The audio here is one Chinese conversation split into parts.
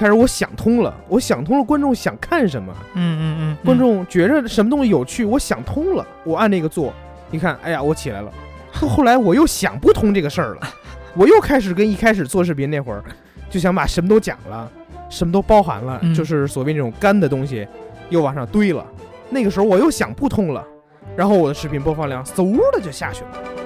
开始我想通了，我想通了观众想看什么，嗯嗯嗯，观众觉着什么东西有趣，我想通了，我按那个做，你看，哎呀，我起来了。后后来我又想不通这个事儿了，我又开始跟一开始做视频那会儿，就想把什么都讲了，什么都包含了，嗯就是所谓那种干的东西，又往上堆了。那个时候我又想不通了，然后我的视频播放量嗖的就下去了。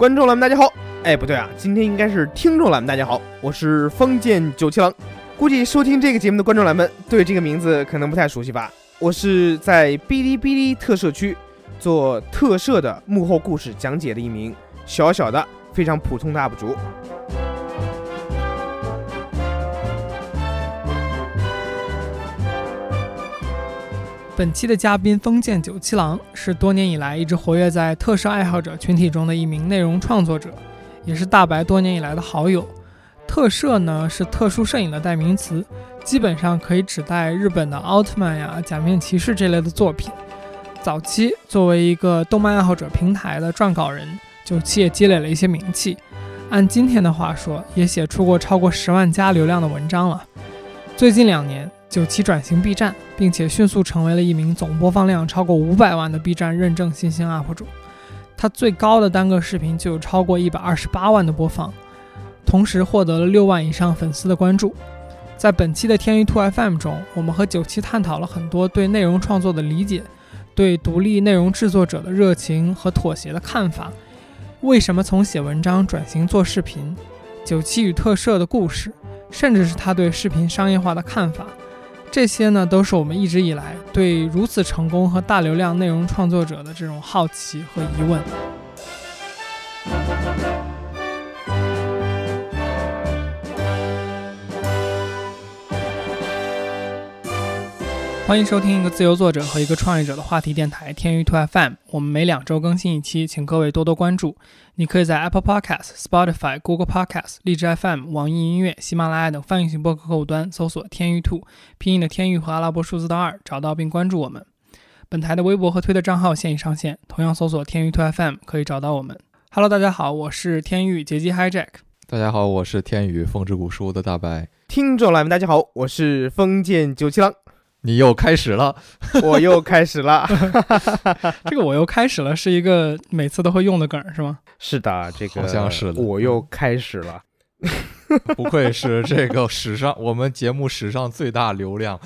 观众老们大家好，哎，不对啊，今天应该是听众老们大家好，我是封建九七郎。估计收听这个节目的观众老们对这个名字可能不太熟悉吧？我是在哔哩哔哩特摄区做特摄的幕后故事讲解的一名小小的、非常普通的 UP 主。本期的嘉宾封建九七郎是多年以来一直活跃在特摄爱好者群体中的一名内容创作者，也是大白多年以来的好友。特摄呢是特殊摄影的代名词，基本上可以指代日本的奥特曼呀、假面骑士这类的作品。早期作为一个动漫爱好者平台的撰稿人，九七也积累了一些名气。按今天的话说，也写出过超过十万加流量的文章了。最近两年，九七转型 B 站，并且迅速成为了一名总播放量超过五百万的 B 站认证新兴 UP 主。他最高的单个视频就有超过一百二十八万的播放，同时获得了六万以上粉丝的关注。在本期的天娱兔 FM 中，我们和九七探讨了很多对内容创作的理解，对独立内容制作者的热情和妥协的看法，为什么从写文章转型做视频，九七与特摄的故事，甚至是他对视频商业化的看法。这些呢，都是我们一直以来对如此成功和大流量内容创作者的这种好奇和疑问。欢迎收听一个自由作者和一个创业者的话题电台《天娱兔 FM》，我们每两周更新一期，请各位多多关注。你可以在 Apple Podcast、Spotify、Google Podcast、荔枝 FM、网易音乐、喜马拉雅等泛用型播客客户端搜索“天娱兔”，拼音的“天娱”和阿拉伯数字的“二”，找到并关注我们。本台的微博和推特账号现已上线，同样搜索“天娱兔 FM” 可以找到我们。Hello，大家好，我是天娱劫机 Hijack。大家好，我是天娱风之谷书的大白。听众老们大家好，我是封建九七郎，你又开始了，我又开始了。这个我又开始了，是一个每次都会用的梗儿，是吗？是的，这个好像是的我又开始了。不愧是这个史上我们节目史上最大流量。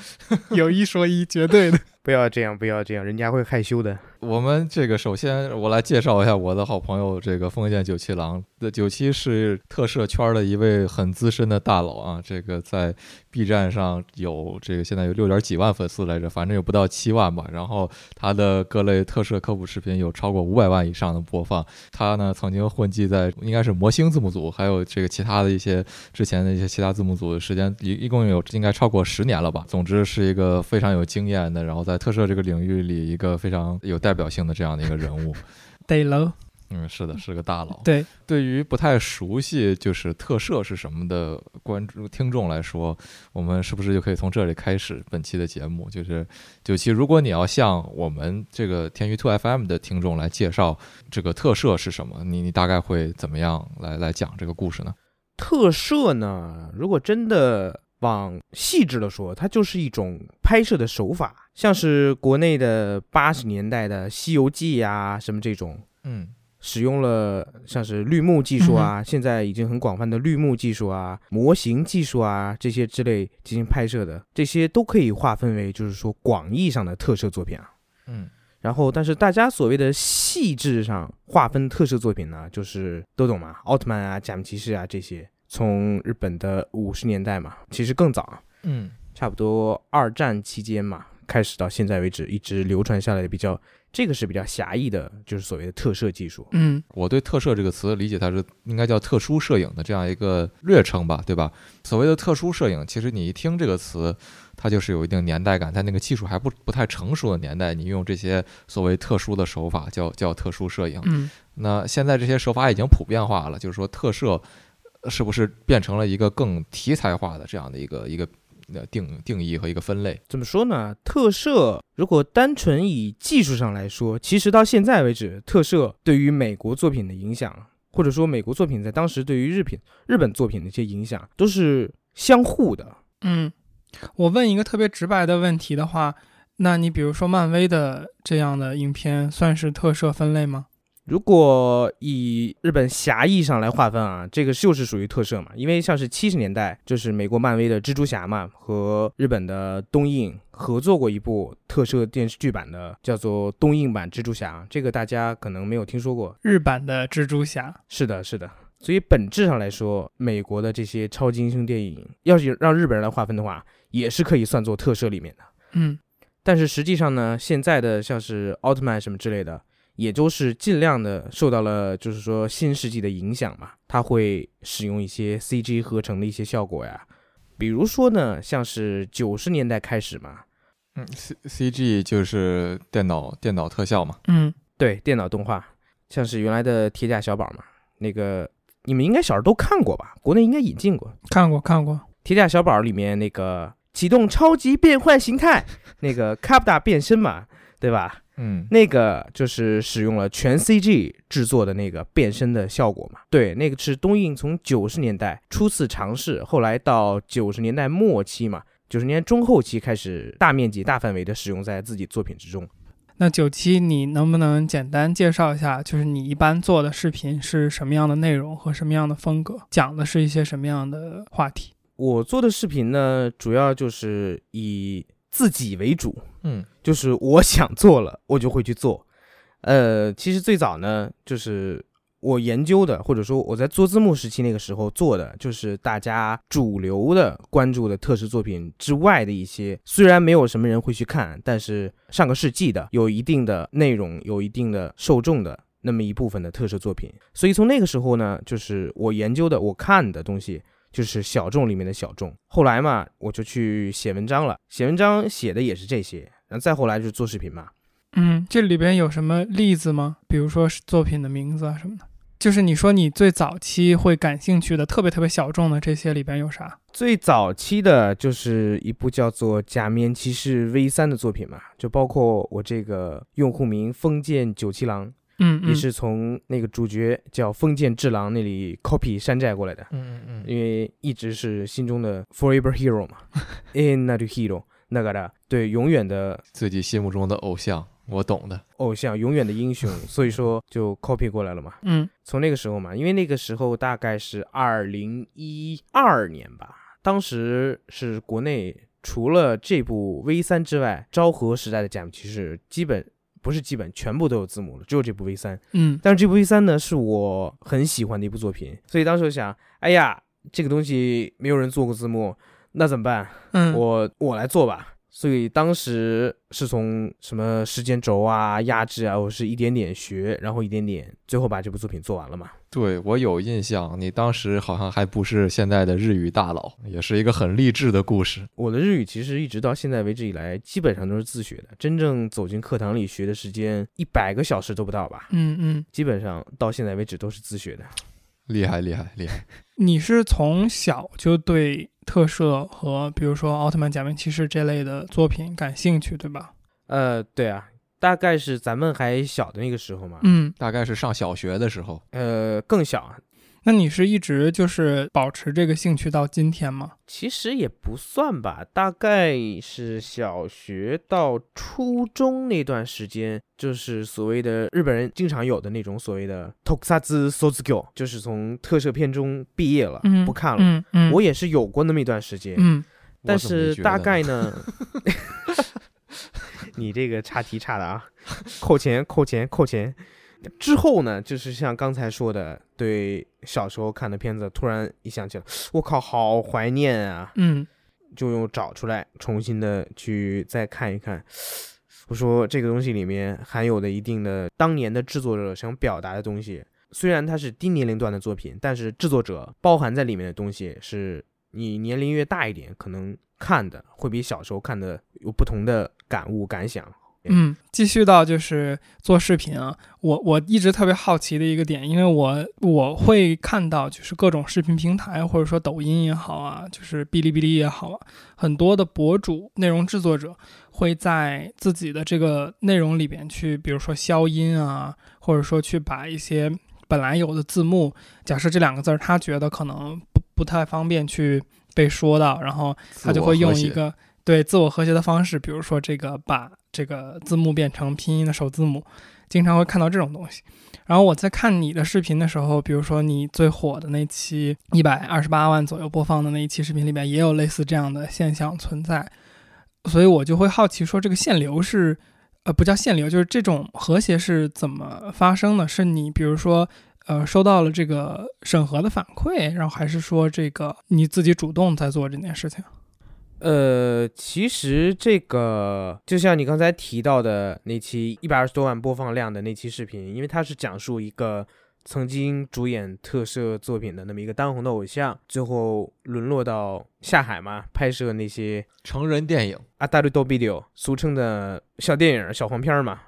有一说一，绝对的。不要这样，不要这样，人家会害羞的。我们这个首先我来介绍一下我的好朋友，这个封建九七郎的九七是特摄圈的一位很资深的大佬啊，这个在 B 站上有这个现在有六点几万粉丝来着，反正有不到七万吧。然后他的各类特摄科普视频有超过五百万以上的播放。他呢曾经混迹在应该是魔星字幕组，还有这个其他的一些之前的一些其他字幕组的时间一一共有应该超过十年了吧。总之是一个非常有经验的，然后在特摄这个领域里一个非常有代表性的这样的一个人物。得喽，嗯，是的，是个大佬。对，对于不太熟悉就是特摄是什么的观众听众来说，我们是不是就可以从这里开始本期的节目？就是九七，如果你要向我们这个天娱 Two FM 的听众来介绍这个特摄是什么，你你大概会怎么样来来讲这个故事呢？特摄呢，如果真的往细致的说，它就是一种拍摄的手法，像是国内的八十年代的《西游记》呀，什么这种，嗯使用了像是绿幕技术啊，现在已经很广泛的绿幕技术啊、模型技术啊这些之类进行拍摄的，这些都可以划分为就是说广义上的特摄作品啊。嗯然后，但是大家所谓的细致上划分特摄作品呢，就是都懂嘛，奥特曼啊、假面骑士啊这些，从日本的五十年代嘛，其实更早，嗯差不多二战期间嘛，开始到现在为止，一直流传下来的比较，这个是比较狭义的，就是所谓的特摄技术。嗯，我对特摄这个词理解，它是应该叫特殊摄影的这样一个略称吧，对吧？所谓的特殊摄影，其实你一听这个词，它就是有一定年代感，在那个技术还不不太成熟的年代，你用这些所谓特殊的手法叫叫特殊摄影。嗯，那现在这些手法已经普遍化了，就是说特摄是不是变成了一个更题材化的这样的一个一个呃定定义和一个分类。怎么说呢？特摄如果单纯以技术上来说，其实到现在为止，特摄对于美国作品的影响，或者说美国作品在当时对于日品日本作品的一些影响，都是相互的。嗯，我问一个特别直白的问题的话，那你比如说漫威的这样的影片，算是特摄分类吗？如果以日本狭义上来划分啊，这个就是属于特摄嘛，因为像是七十年代，就是美国漫威的蜘蛛侠嘛，和日本的东映合作过一部特摄电视剧版的，叫做东映版蜘蛛侠，这个大家可能没有听说过。日版的蜘蛛侠，是的，是的。所以本质上来说，美国的这些超级英雄电影，要是让日本人来划分的话，也是可以算作特摄里面的。嗯，但是实际上呢，现在的像是奥特曼什么之类的。也就是尽量的受到了，就是说新世纪的影响嘛，它会使用一些 CG 合成的一些效果呀，比如说呢，像是九十年代开始嘛，嗯，C CG 就是电脑电脑特效嘛，嗯，对，电脑动画，像是原来的铁甲小宝嘛，那个你们应该小时候都看过吧？国内应该引进过，看过看过，铁甲小宝里面那个启动超级变换形态，那个卡布达变身嘛，对吧？嗯，那个就是使用了全 CG 制作的那个变身的效果嘛？对，那个是东映从九十年代初次尝试，后来到九十年代末期嘛，九十年中后期开始大面积、大范围的使用在自己作品之中。那九七，你能不能简单介绍一下，就是你一般做的视频是什么样的内容和什么样的风格，讲的是一些什么样的话题？我做的视频呢，主要就是以。自己为主，嗯，就是我想做了，我就会去做。呃，其实最早呢，就是我研究的，或者说我在做字幕时期那个时候做的，就是大家主流的关注的特摄作品之外的一些，虽然没有什么人会去看，但是上个世纪的有一定的内容、有一定的受众的那么一部分的特摄作品。所以从那个时候呢，就是我研究的、我看的东西。就是小众里面的小众，后来嘛，我就去写文章了。写文章写的也是这些，然后再后来就是做视频嘛。嗯，这里边有什么例子吗？比如说作品的名字啊什么的。就是你说你最早期会感兴趣的、特别特别小众的这些里边有啥？最早期的就是一部叫做《假面骑士 V 三》的作品嘛，就包括我这个用户名封建九七郎。嗯，也是从那个主角叫封建治郎那里 copy 山寨过来的。嗯嗯嗯，因为一直是心中的 forever hero 嘛，in that hero 那个的，对，永远的自己心目中的偶像，我懂的偶像，永远的英雄，所以说就 copy 过来了嘛。嗯，从那个时候嘛，因为那个时候大概是二零一二年吧，当时是国内除了这部 V 三之外，昭和时代的假面骑士基本。不是基本全部都有字幕了，只有这部 V 三。嗯，但是这部 V 三呢，是我很喜欢的一部作品，所以当时想，哎呀，这个东西没有人做过字幕，那怎么办？嗯，我我来做吧。所以当时是从什么时间轴啊、压制啊，我是一点点学，然后一点点，最后把这部作品做完了嘛。对我有印象，你当时好像还不是现在的日语大佬，也是一个很励志的故事。我的日语其实一直到现在为止以来，基本上都是自学的，真正走进课堂里学的时间一百个小时都不到吧。嗯嗯，基本上到现在为止都是自学的。厉害厉害厉害！你是从小就对特摄和比如说奥特曼、假面骑士这类的作品感兴趣，对吧？呃，对啊，大概是咱们还小的那个时候嘛。嗯，大概是上小学的时候。呃，更小。那你是一直就是保持这个兴趣到今天吗？其实也不算吧，大概是小学到初中那段时间，就是所谓的日本人经常有的那种所谓的 tokusatsu sozukyo，就是从特摄片中毕业了，不看了。嗯嗯，我也是有过那么一段时间。嗯，但是大概呢，你这个差题差的啊，扣钱扣钱扣钱。之后呢，就是像刚才说的，对小时候看的片子，突然一想起来，我靠，好怀念啊！嗯，就又找出来，重新的去再看一看。我说这个东西里面含有的一定的当年的制作者想表达的东西，虽然它是低年龄段的作品，但是制作者包含在里面的东西，是你年龄越大一点，可能看的会比小时候看的有不同的感悟感想。嗯，继续到就是做视频啊，我我一直特别好奇的一个点，因为我我会看到就是各种视频平台，或者说抖音也好啊，就是哔哩哔哩也好啊，很多的博主、内容制作者会在自己的这个内容里边去，比如说消音啊，或者说去把一些本来有的字幕，假设这两个字儿他觉得可能不不太方便去被说到，然后他就会用一个对自我和谐的方式，比如说这个把这个字幕变成拼音的首字母，经常会看到这种东西。然后我在看你的视频的时候，比如说你最火的那期一百二十八万左右播放的那一期视频里边，也有类似这样的现象存在，所以我就会好奇说，这个限流是呃不叫限流，就是这种和谐是怎么发生的？是你比如说呃收到了这个审核的反馈，然后还是说这个你自己主动在做这件事情？呃，其实这个就像你刚才提到的那期一百二十多万播放量的那期视频，因为它是讲述一个曾经主演特摄作品的那么一个当红的偶像，最后沦落到下海嘛，拍摄那些成人电影啊，大绿豆 video，俗称的小电影、小黄片嘛。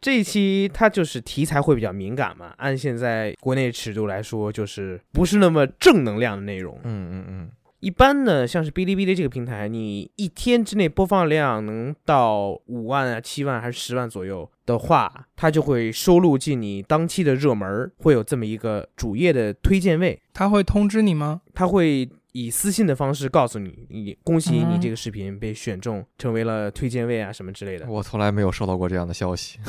这一期它就是题材会比较敏感嘛，按现在国内尺度来说，就是不是那么正能量的内容。嗯嗯嗯，一般呢，像是哔哩哔哩这个平台，你一天之内播放量能到五万啊、七万还是十万左右的话，它就会收录进你当期的热门儿，会有这么一个主页的推荐位，它会通知你吗？它会以私信的方式告诉你，你恭喜你嗯这个视频被选中，成为了推荐位啊什么之类的。我从来没有收到过这样的消息。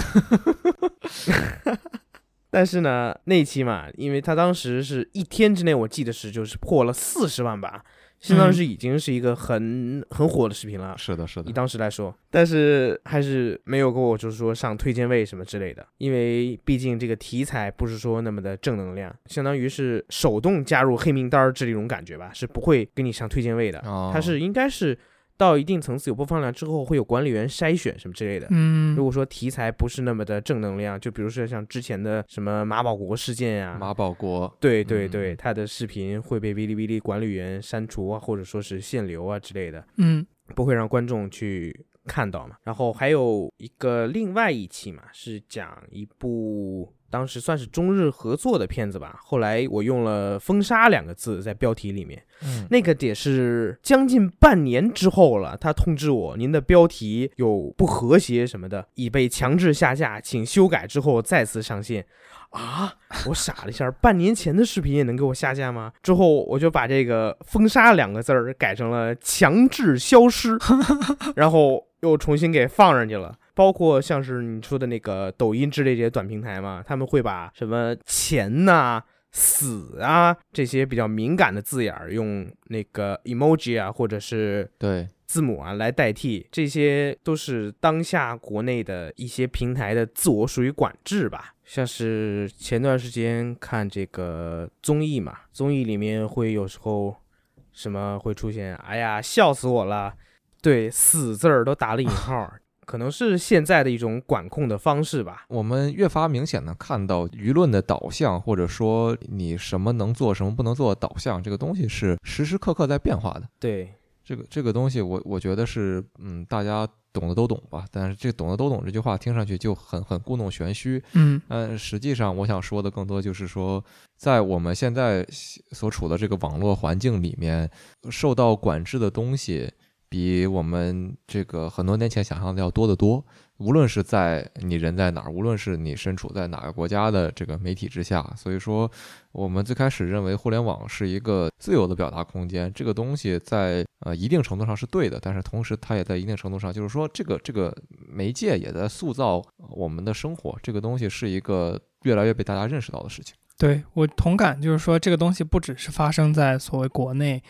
但是呢，那期嘛，因为他当时是一天之内，我记得是就是破了四十万吧，相当于是已经是一个很很火的视频了。是的，是的以，当时来说，但是还是没有给我就是说上推荐位什么之类的，因为毕竟这个题材不是说那么的正能量，相当于是手动加入黑名单儿这种感觉吧，是不会给你上推荐位的。哦它是应该是到一定层次有播放量之后，会有管理员筛选什么之类的。嗯如果说题材不是那么的正能量，就比如说像之前的什么马保国事件呀、马保国，对对对，嗯他的视频会被哔哩哔哩管理员删除啊，或者说是限流啊之类的。嗯不会让观众去看到嘛。然后还有一个另外一期嘛，是讲一部当时算是中日合作的片子吧。后来我用了“封杀”两个字在标题里面，嗯，那个得是将近半年之后了，他通知我您的标题有不和谐什么的，已被强制下架，请修改之后再次上线。啊！我傻了一下，半年前的视频也能给我下架吗？之后我就把这个“封杀”两个字儿改成了“强制消失 ”，然后又重新给放上去了。包括像是你说的那个抖音之类这些短平台嘛，他们会把什么钱呐、死啊这些比较敏感的字眼儿，用那个 emoji 啊，或者是对，字母啊来代替，这些都是当下国内的一些平台的自我属于管制吧。像是前段时间看这个综艺嘛，综艺里面会有时候什么会出现，哎呀，笑死我了，对，死字儿都打了引号儿，可能是现在的一种管控的方式吧。我们越发明显的看到舆论的导向，或者说你什么能做，什么不能做的导向，这个东西是时时刻刻在变化的。对，这个这个东西我，我觉得是，嗯，大家懂的都懂吧。但是这“懂的都懂”这句话听上去就很很故弄玄虚。嗯但实际上，我想说的更多就是说，在我们现在所处的这个网络环境里面，受到管制的东西比我们这个很多年前想象的要多得多。无论是在你人在哪儿，无论是你身处在哪个国家的这个媒体之下，所以说，我们最开始认为互联网是一个自由的表达空间，这个东西在呃一定程度上是对的，但是同时它也在一定程度上，就是说这个这个媒介也在塑造我们的生活，这个东西是一个越来越被大家认识到的事情。对我同感，就是说这个东西不只是发生在所谓国内，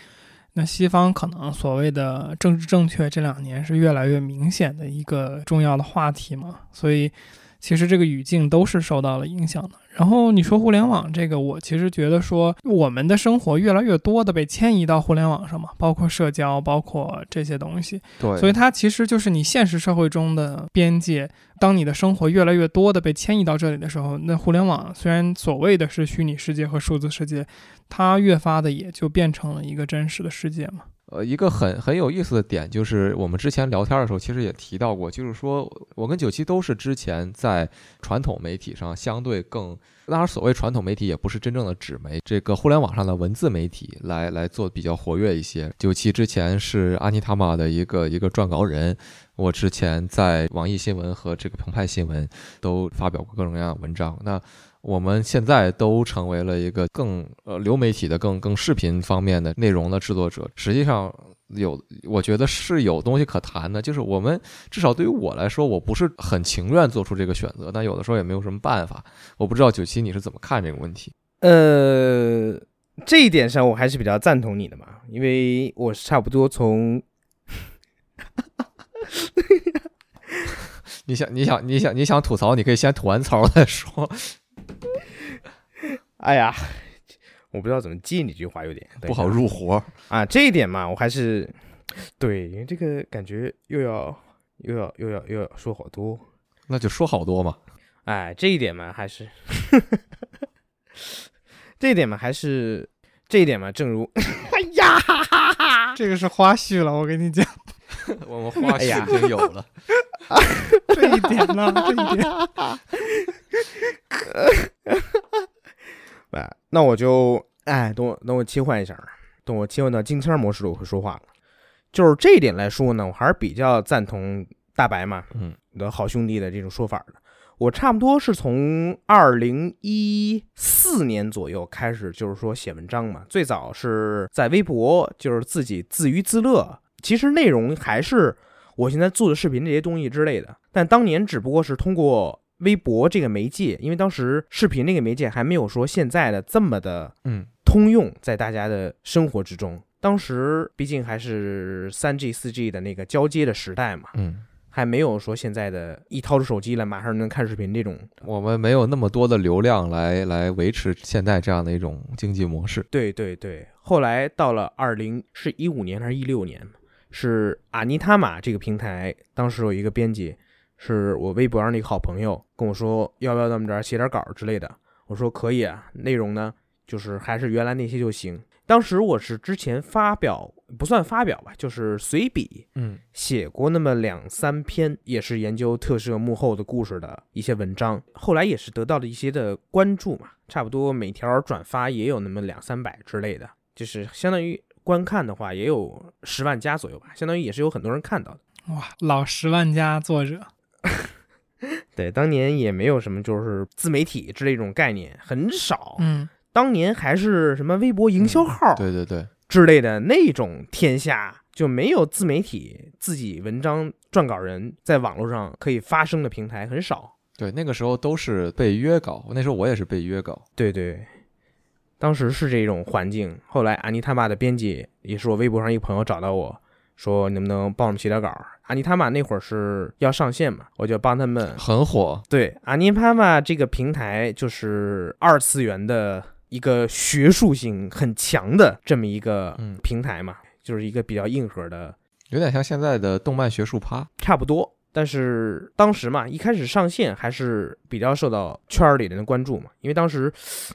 那西方可能所谓的政治正确这两年是越来越明显的一个重要的话题嘛，所以其实这个语境都是受到了影响的。然后你说互联网这个，我其实觉得说我们的生活越来越多的被迁移到互联网上嘛，包括社交，包括这些东西，对所以它其实就是你现实社会中的边界。当你的生活越来越多的被迁移到这里的时候，那互联网虽然所谓的是虚拟世界和数字世界，它越发的也就变成了一个真实的世界嘛。呃，一个很很有意思的点就是，我们之前聊天的时候其实也提到过，就是说我跟九七都是之前在传统媒体上相对更，当然所谓传统媒体也不是真正的纸媒，这个互联网上的文字媒体来来做比较活跃一些。九七之前是阿尼塔玛的一个一个撰稿人，我之前在网易新闻和这个澎湃新闻都发表过各种各样的文章。那我们现在都成为了一个更呃流媒体的、更更视频方面的内容的制作者。实际上有，我觉得是有东西可谈的。就是我们至少对于我来说，我不是很情愿做出这个选择，但有的时候也没有什么办法。我不知道九七你是怎么看这个问题？呃，这一点上我还是比较赞同你的嘛，因为我是差不多从 你想，你想，你想，你想吐槽，你可以先吐完槽再说。哎呀，我不知道怎么接你这句话，有点不好入活啊。这一点嘛，我还是对，因为这个感觉又要又要又要又要说好多，那就说好多嘛。哎，这一点嘛，还是 这一点嘛，还是这一点嘛，正如 哎呀，这个是花絮了，我跟你讲，我们花絮已经有了。这一点呢，这一点。哎，那我就哎，等我等我切换一下，等我切换到金签模式了，我会说话了。就是这一点来说呢，我还是比较赞同大白嘛，嗯，的好兄弟的这种说法的。我差不多是从二零一四年左右开始，就是说写文章嘛。最早是在微博，就是自己自娱自乐，其实内容还是我现在做的视频这些东西之类的。但当年只不过是通过微博这个媒介，因为当时视频那个媒介还没有说现在的这么的嗯通用在大家的生活之中。当时毕竟还是三 G、四 G 的那个交接的时代嘛，嗯，还没有说现在的一掏出手机来马上能看视频这种。我们没有那么多的流量来来维持现在这样的一种经济模式。对对对，后来到了二零是一五年还是一六年，是阿尼塔玛这个平台，当时有一个编辑，是我微博上的一个好朋友跟我说，要不要咱们这儿写点稿之类的。我说可以啊，内容呢就是还是原来那些就行。当时我是之前发表不算发表吧，就是随笔嗯写过那么两三篇，也是研究特摄幕后的故事的一些文章，后来也是得到了一些的关注嘛，差不多每条转发也有那么两三百之类的，就是相当于观看的话也有十万加左右吧，相当于也是有很多人看到的。哇，老十万加作者，对，当年也没有什么就是自媒体之类这种概念，很少。嗯，当年还是什么微博营销号对对对，之类的那种天下，就没有自媒体自己文章撰稿人在网络上可以发声的平台很少。对，那个时候都是被约稿，那时候我也是被约稿。对对，当时是这种环境。后来安妮他爸的编辑也是我微博上一个朋友找到我说，能不能帮我们写点稿？阿尼他玛那会儿是要上线嘛，我就帮他们。很火，对，阿尼塔玛这个平台就是二次元的一个学术性很强的这么一个嗯平台嘛，就是一个比较硬核的，有点像现在的动漫学术趴。差不多。但是当时嘛，一开始上线还是比较受到圈儿里人的关注嘛，因为当时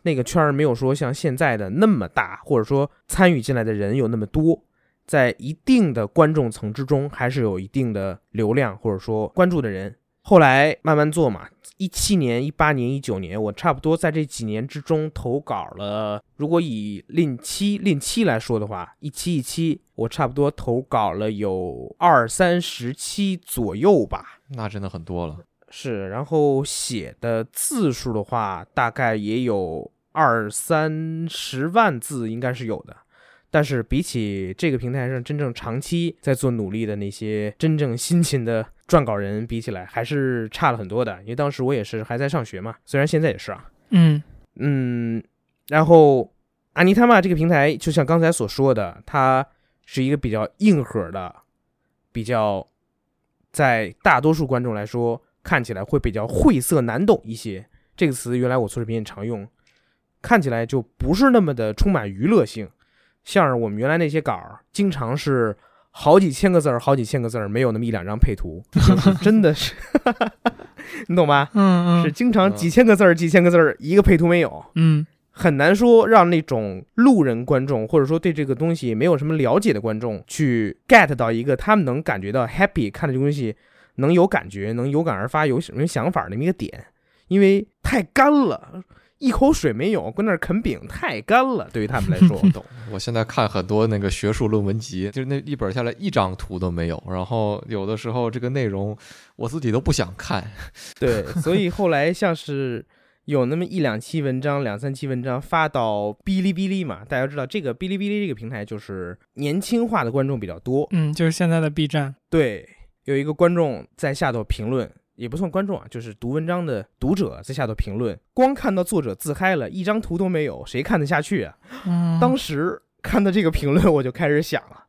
那个圈儿没有说像现在的那么大，或者说参与进来的人有那么多，在一定的观众层之中，还是有一定的流量或者说关注的人。后来慢慢做嘛，一七年、一八年、一九年，我差不多在这几年之中投稿了。如果以令七令七来说的话，一期一期，我差不多投稿了有二三十期左右吧。那真的很多了。是，然后写的字数的话，大概也有二三十万字，应该是有的。但是比起这个平台上真正长期在做努力的那些真正辛勤的撰稿人比起来，还是差了很多的。因为当时我也是还在上学嘛，虽然现在也是啊。嗯嗯，然后阿尼他玛这个平台，就像刚才所说的，它是一个比较硬核的，比较在大多数观众来说看起来会比较晦涩难懂一些。这个词原来我做视频也常用，看起来就不是那么的充满娱乐性。像是我们原来那些稿儿，经常是好几千个字儿，好几千个字儿，没有那么一两张配图，就 是真的是，你懂吧？嗯嗯是经常几千个字儿，几千个字儿，一个配图没有。嗯很难说让那种路人观众，或者说对这个东西没有什么了解的观众去 get 到一个他们能感觉到 happy 看这个东西能有感觉、能有感而发、有什么想法的那么一个点，因为太干了。一口水没有，搁那儿啃饼，太干了。对于他们来说，懂。我现在看很多那个学术论文集，就是那一本下来一张图都没有，然后有的时候这个内容我自己都不想看。对，所以后来像是有那么一两期文章、两三期文章发到哔哩哔哩嘛，大家知道这个哔哩哔哩这个平台就是年轻化的观众比较多，嗯，就是现在的 B 站。对，有一个观众在下头评论。也不算观众啊，就是读文章的读者在下头评论，光看到作者自嗨了，一张图都没有，谁看得下去啊？当时看到这个评论，我就开始想了，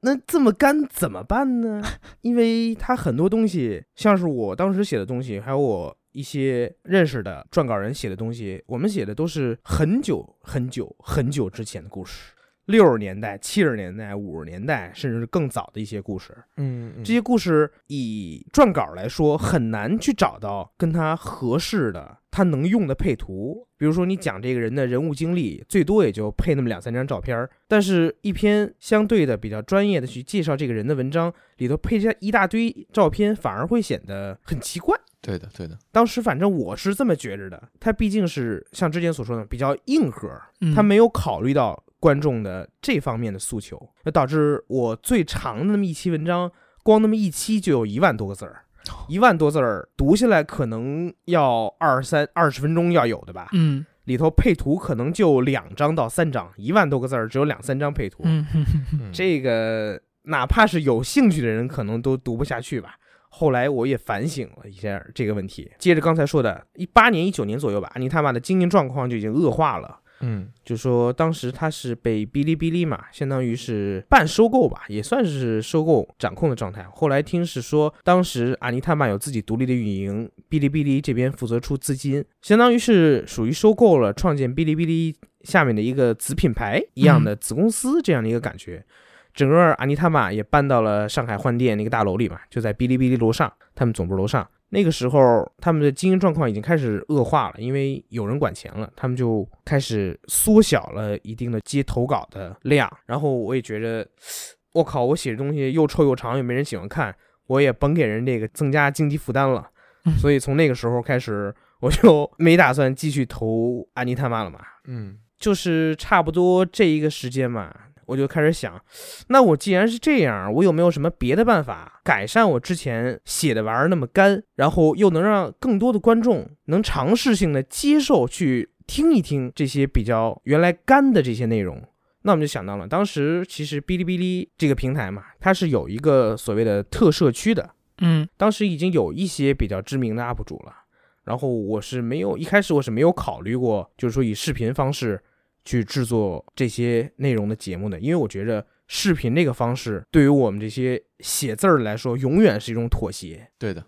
那这么干怎么办呢？因为他很多东西，像是我当时写的东西，还有我一些认识的撰稿人写的东西，我们写的都是很久很久很久之前的故事。六十年代、七十年代、五十年代，甚至是更早的一些故事，嗯，这些故事以撰稿来说，很难去找到跟他合适的、他能用的配图。比如说，你讲这个人的人物经历，最多也就配那么两三张照片但是，一篇相对的比较专业的去介绍这个人的文章里头配下一大堆照片，反而会显得很奇怪。对的，对的。当时反正我是这么觉着的，他毕竟是像之前所说的比较硬核，他没有考虑到。观众的这方面的诉求，那导致我最长的那么一期文章，光那么一期就有一万多个字儿，一万多字儿读下来可能要二三二十分钟要有的吧。嗯，里头配图可能就两张到三张，一万多个字儿只有两三张配图。嗯，这个哪怕是有兴趣的人，可能都读不下去吧。后来我也反省了一下这个问题，接着刚才说的，一八年、一九年左右吧，安妮他妈的经营状况就已经恶化了。嗯，就说当时他是被哔哩哔哩嘛，相当于是半收购吧，也算是收购掌控的状态。后来听是说，当时阿尼塔玛有自己独立的运营，哔哩哔哩这边负责出资金，相当于是属于收购了，创建哔哩哔哩下面的一个子品牌一样的子公司这样的一个感觉。整个阿尼塔玛也搬到了上海换店那个大楼里嘛，就在哔哩哔哩楼上，他们总部楼上。那个时候，他们的经营状况已经开始恶化了，因为有人管钱了，他们就开始缩小了一定的接投稿的量。然后我也觉着，我靠，我写的东西又臭又长，又没人喜欢看，我也甭给人这个增加经济负担了。所以从那个时候开始，我就 没打算继续投安妮他妈了嘛。嗯，就是差不多这一个时间嘛。我就开始想，那我既然是这样，我有没有什么别的办法改善我之前写的玩意儿那么干，然后又能让更多的观众能尝试性的接受去听一听这些比较原来干的这些内容？那我们就想到了，当时其实哔哩哔哩这个平台嘛，它是有一个所谓的特社区的，嗯，当时已经有一些比较知名的 UP 主了，然后我是没有一开始我是没有考虑过，就是说以视频方式。去制作这些内容的节目的，因为我觉着视频这个方式对于我们这些写字儿来说，永远是一种妥协。对的，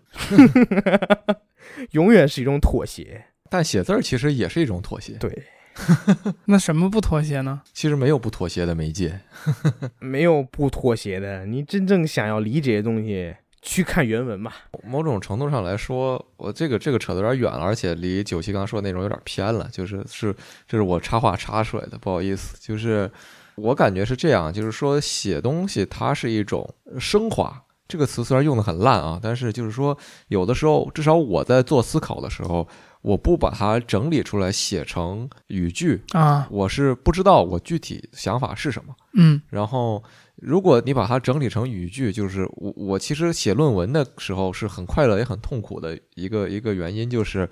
永远是一种妥协。但写字儿其实也是一种妥协。对，那什么不妥协呢？其实没有不妥协的媒介，没有不妥协的。你真正想要理解的东西。去看原文吧。某种程度上来说，我这个这个扯得有点远了，而且离九七刚说的内容有点偏了。就是是，这是我插话插出来的，不好意思。就是我感觉是这样，就是说写东西它是一种升华。这个词虽然用的很烂啊，但是就是说有的时候，至少我在做思考的时候，我不把它整理出来写成语句啊，我是不知道我具体想法是什么。嗯，然后。如果你把它整理成语句，就是我我其实写论文的时候是很快乐也很痛苦的一个一个原因，就是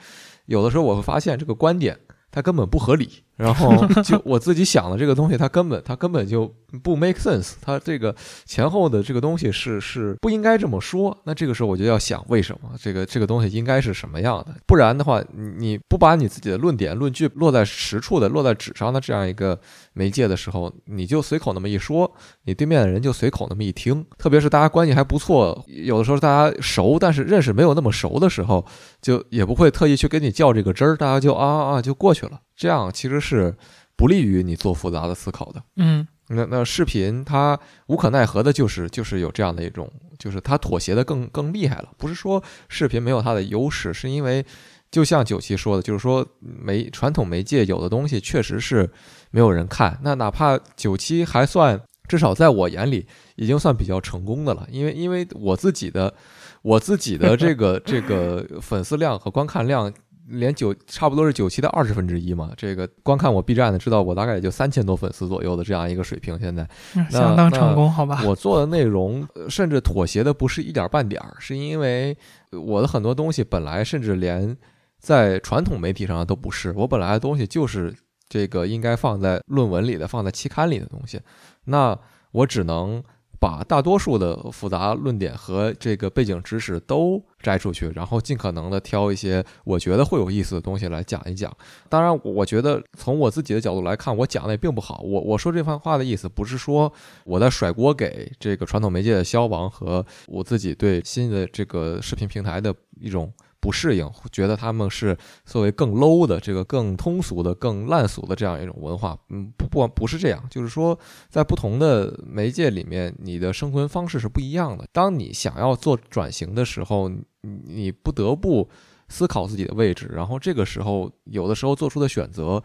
有的时候我会发现这个观点它根本不合理。然后就我自己想的这个东西，它根本它根本就不 make sense，它这个前后的这个东西是是不应该这么说。那这个时候我就要想，为什么这个这个东西应该是什么样的？不然的话，你不把你自己的论点论据落在实处的落在纸上的这样一个媒介的时候，你就随口那么一说，你对面的人就随口那么一听。特别是大家关系还不错，有的时候大家熟，但是认识没有那么熟的时候，就也不会特意去跟你较这个真儿，大家就啊啊啊就过去了。这样其实是不利于你做复杂的思考的。嗯，那那视频它无可奈何的就是就是有这样的一种，就是它妥协的更更厉害了。不是说视频没有它的优势，是因为就像九七说的，就是说媒传统媒介有的东西确实是没有人看，那哪怕九七还算至少在我眼里已经算比较成功的了，因为因为我自己的我自己的这个这个粉丝量和观看量。连九差不多是九七的二十分之一嘛，这个观看我 B 站的知道我大概也就三千多粉丝左右的这样一个水平，现在相当成功，好吧？我做的内容甚至妥协的不是一点半点儿，是因为我的很多东西本来甚至连在传统媒体上都不是，我本来的东西就是这个应该放在论文里的、放在期刊里的东西，那我只能。把大多数的复杂论点和这个背景知识都摘出去，然后尽可能的挑一些我觉得会有意思的东西来讲一讲。当然，我觉得从我自己的角度来看，我讲的也并不好。我我说这番话的意思不是说我在甩锅给这个传统媒介的消亡和我自己对新的这个视频平台的一种。不适应，觉得他们是作为更 low 的、这个更通俗的、更烂俗的这样一种文化。嗯，不不不是这样，就是说，在不同的媒介里面，你的生存方式是不一样的。当你想要做转型的时候，你不得不思考自己的位置，然后这个时候，有的时候做出的选择。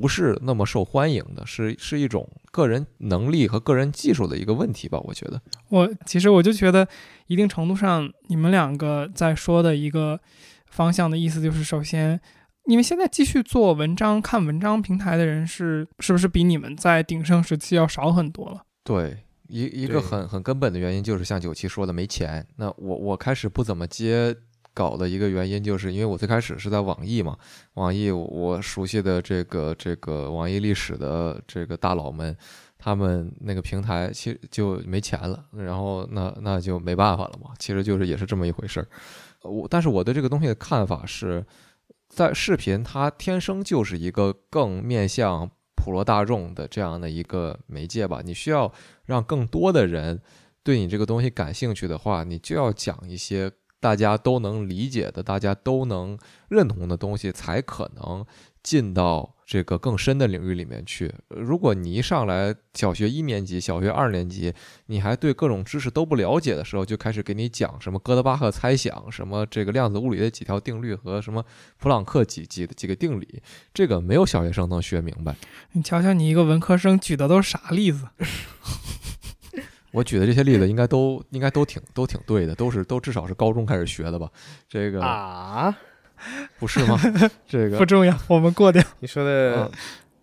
不是那么受欢迎的，是是一种个人能力和个人技术的一个问题吧？我觉得，我其实我就觉得，一定程度上，你们两个在说的一个方向的意思就是，首先，因为现在继续做文章、看文章平台的人是是不是比你们在鼎盛时期要少很多了？对，一一个很很根本的原因就是像九七说的，没钱。那我我开始不怎么接。搞的一个原因，就是因为我最开始是在网易嘛，网易我熟悉的这个这个网易历史的这个大佬们，他们那个平台其实就没钱了，然后那那就没办法了嘛，其实就是也是这么一回事儿。我但是我对这个东西的看法是，在视频它天生就是一个更面向普罗大众的这样的一个媒介吧，你需要让更多的人对你这个东西感兴趣的话，你就要讲一些。大家都能理解的，大家都能认同的东西，才可能进到这个更深的领域里面去。如果你一上来小学一年级、小学二年级，你还对各种知识都不了解的时候，就开始给你讲什么哥德巴赫猜想，什么这个量子物理的几条定律和什么普朗克几几几个定理，这个没有小学生能学明白。你瞧瞧，你一个文科生举的都是啥例子？我举的这些例子应该都应该都挺都挺对的，都是都至少是高中开始学的吧？这个啊，不是吗？这个不重要，我们过掉。你说的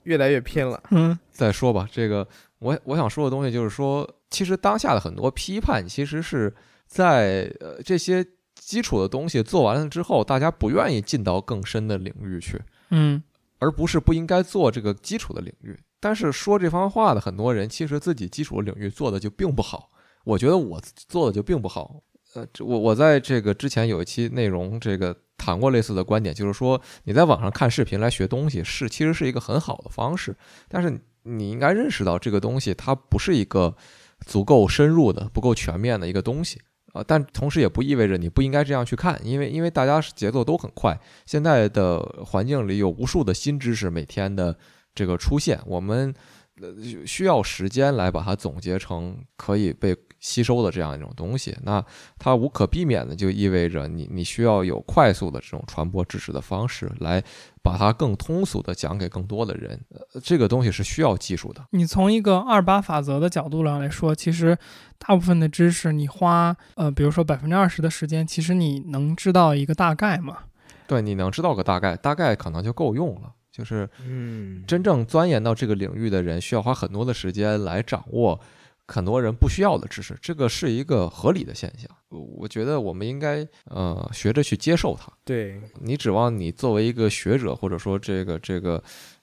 越来越偏了。嗯，再说吧。这个我我想说的东西就是说，其实当下的很多批判，其实是在呃这些基础的东西做完了之后，大家不愿意进到更深的领域去。嗯，而不是不应该做这个基础的领域。但是说这番话的很多人，其实自己基础领域做的就并不好。我觉得我做的就并不好。呃，我我在这个之前有一期内容，这个谈过类似的观点，就是说你在网上看视频来学东西是其实是一个很好的方式，但是你应该认识到这个东西它不是一个足够深入的、不够全面的一个东西啊。但同时也不意味着你不应该这样去看，因为因为大家节奏都很快，现在的环境里有无数的新知识每天的。这个出现，我们呃需要时间来把它总结成可以被吸收的这样一种东西。那它无可避免的就意味着你你需要有快速的这种传播知识的方式，来把它更通俗的讲给更多的人。呃，这个东西是需要技术的。你从一个二八法则的角度上来说，其实大部分的知识你花呃，比如说百分之二十的时间，其实你能知道一个大概吗？对，你能知道个大概，大概可能就够用了。就是，嗯，真正钻研到这个领域的人，需要花很多的时间来掌握很多人不需要的知识，这个是一个合理的现象。我觉得我们应该呃学着去接受它。对你指望你作为一个学者，或者说这个这个。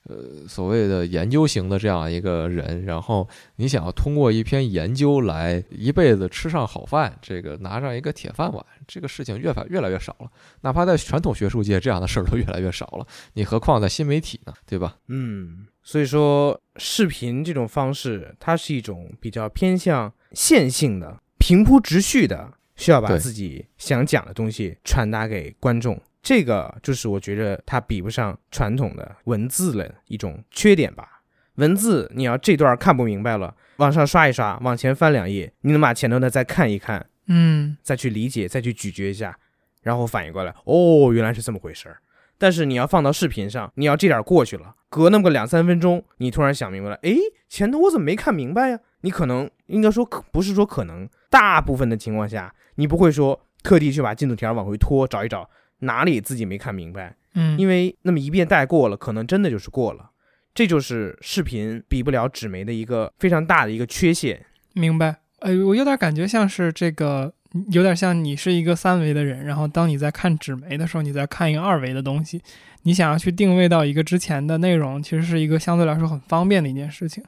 呃，所谓的研究型的这样一个人，然后你想要通过一篇研究来一辈子吃上好饭，这个拿上一个铁饭碗，这个事情越发越来越少了。哪怕在传统学术界，这样的事儿都越来越少了。你何况在新媒体呢？对吧？嗯，所以说视频这种方式，它是一种比较偏向线性的、平铺直叙的，需要把自己想讲的东西传达给观众。这个就是我觉得它比不上传统的文字的一种缺点吧。文字你要这段看不明白了，往上刷一刷，往前翻两页，你能把前头的再看一看，嗯，再去理解，再去咀嚼一下，然后反应过来，哦，原来是这么回事儿。但是你要放到视频上，你要这点过去了，隔那么个两三分钟，你突然想明白了，诶，前头我怎么没看明白呀？你可能应该说可不是说可能，大部分的情况下，你不会说特地去把进度条往回拖，找一找哪里自己没看明白，嗯，因为那么一遍带过了，可能真的就是过了。这就是视频比不了纸媒的一个非常大的一个缺陷。明白。呃，我有点感觉像是这个，有点像你是一个三维的人，然后当你在看纸媒的时候，你在看一个二维的东西，你想要去定位到一个之前的内容，其实是一个相对来说很方便的一件事情。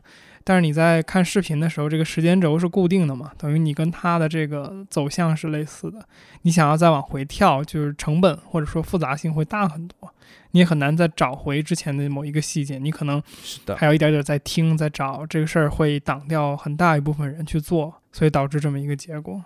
但是你在看视频的时候，这个时间轴是固定的嘛，等于你跟它的这个走向是类似的。你想要再往回跳，就是成本或者说复杂性会大很多，你也很难再找回之前的某一个细节，你可能，还有一点点在听在找，这个事儿会挡掉很大一部分人去做，所以导致这么一个结果。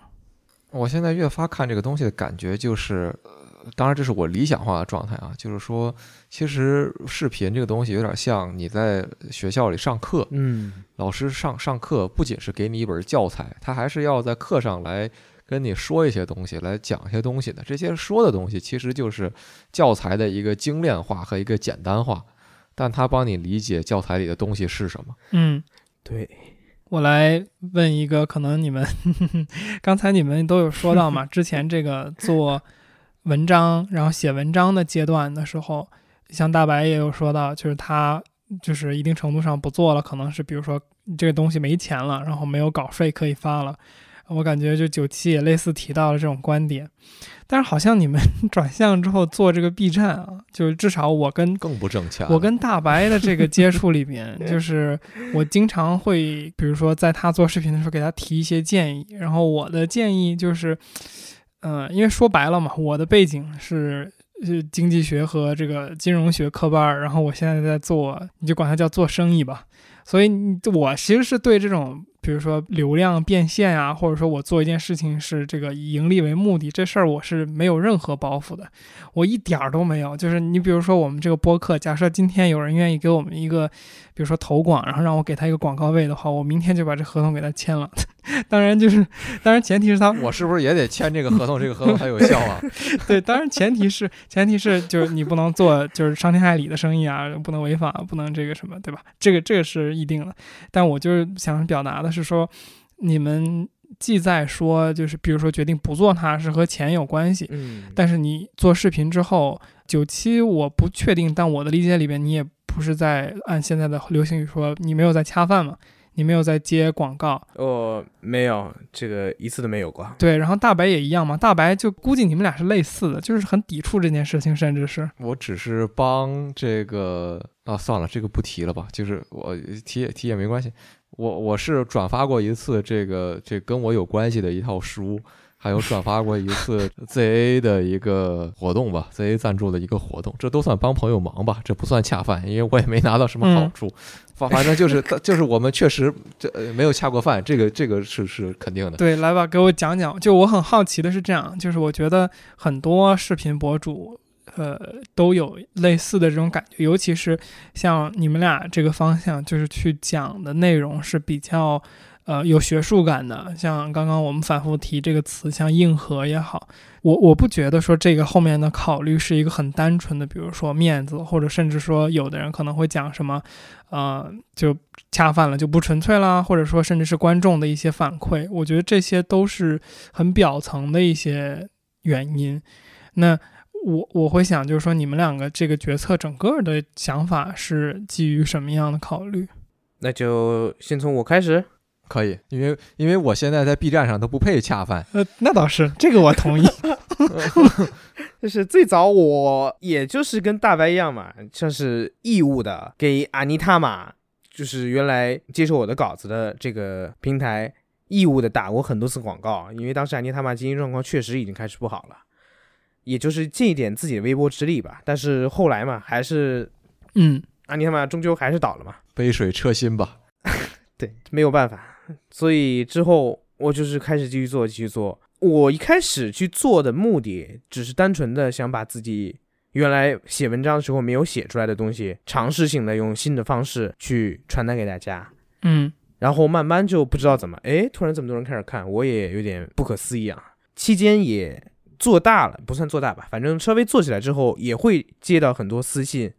我现在越发看这个东西的感觉就是，呃当然这是我理想化的状态啊，就是说，其实视频这个东西有点像你在学校里上课，嗯，老师上上课不仅是给你一本教材，他还是要在课上来跟你说一些东西，来讲一些东西的。这些说的东西其实就是教材的一个精炼化和一个简单化，但他帮你理解教材里的东西是什么。嗯，对，我来问一个，可能你们 刚才你们都有说到嘛，之前这个做文章，然后写文章的阶段的时候，像大白也有说到，就是他就是一定程度上不做了，可能是比如说这个东西没钱了，然后没有稿费可以发了。我感觉就九七也类似提到了这种观点，但是好像你们转向之后做这个 B 站啊，就是至少我跟更不挣钱。我跟大白的这个接触里边，就是我经常会，比如说在他做视频的时候给他提一些建议，然后我的建议就是，嗯、因为说白了嘛，我的背景是。是经济学和这个金融学科班，然后我现在在做，你就管它叫做生意吧。所以我其实是对这种，比如说流量变现啊，或者说我做一件事情是这个以盈利为目的，这事儿我是没有任何包袱的。我一点儿都没有。就是你比如说我们这个播客，假设今天有人愿意给我们一个，比如说投广，然后让我给他一个广告位的话，我明天就把这合同给他签了。当然就是，当然前提是他我是不是也得签这个合同？这个合同才有效啊！对，当然前提是前提是就是你不能做就是伤天害理的生意啊，不能违法，不能这个什么，对吧？这个这个是一定的。但我就是想表达的是说，你们既在说就是比如说决定不做它是和钱有关系，嗯，但是你做视频之后，九七我不确定，但我的理解里边你也不是在按现在的流行语说你没有在恰饭嘛，你没有在接广告，我没有这个一次都没有过。对，然后大白也一样嘛，大白就估计你们俩是类似的，就是很抵触这件事情，甚至是我只是帮这个啊，算了，这个不提了吧。就是我提也提也没关系。我我是转发过一次这个这跟我有关系的一套书，还有转发过一次 ZA 的一个活动吧，ZA 赞助的一个活动，这都算帮朋友忙吧，这不算恰饭，因为我也没拿到什么好处。反反正就是就是我们确实这、呃、没有恰过饭，这个这个是是肯定的。对，来吧，给我讲讲。就我很好奇的是这样，就是我觉得很多视频博主。呃，都有类似的这种感觉，尤其是像你们俩这个方向，就是去讲的内容是比较，呃，有学术感的。像刚刚我们反复提这个词，像硬核也好，我我不觉得说这个后面的考虑是一个很单纯的，比如说面子，或者甚至说有的人可能会讲什么，呃，就恰饭了就不纯粹啦，或者说甚至是观众的一些反馈，我觉得这些都是很表层的一些原因。那我我会想，就是说你们两个这个决策整个的想法是基于什么样的考虑？那就先从我开始。可以，因为因为我现在在 B 站上都不配恰饭。呃，那倒是，这个我同意。就是最早我也就是跟大白一样嘛，像是义务的给阿尼塔玛，就是原来接受我的稿子的这个平台义务的打过很多次广告，因为当时阿尼塔玛经营状况确实已经开始不好了，也就是尽一点自己的微薄之力吧。但是后来嘛，还是嗯，阿妮塔玛终究还是倒了嘛，杯水车薪吧。对，没有办法，所以之后我就是开始继续做，继续做。我一开始去做的目的，只是单纯的想把自己原来写文章的时候没有写出来的东西，尝试性的用新的方式去传达给大家。嗯，然后慢慢就不知道怎么，哎，突然这么多人开始看，我也有点不可思议啊。期间也做大了不算做大吧，反正稍微做起来之后，也会接到很多私信，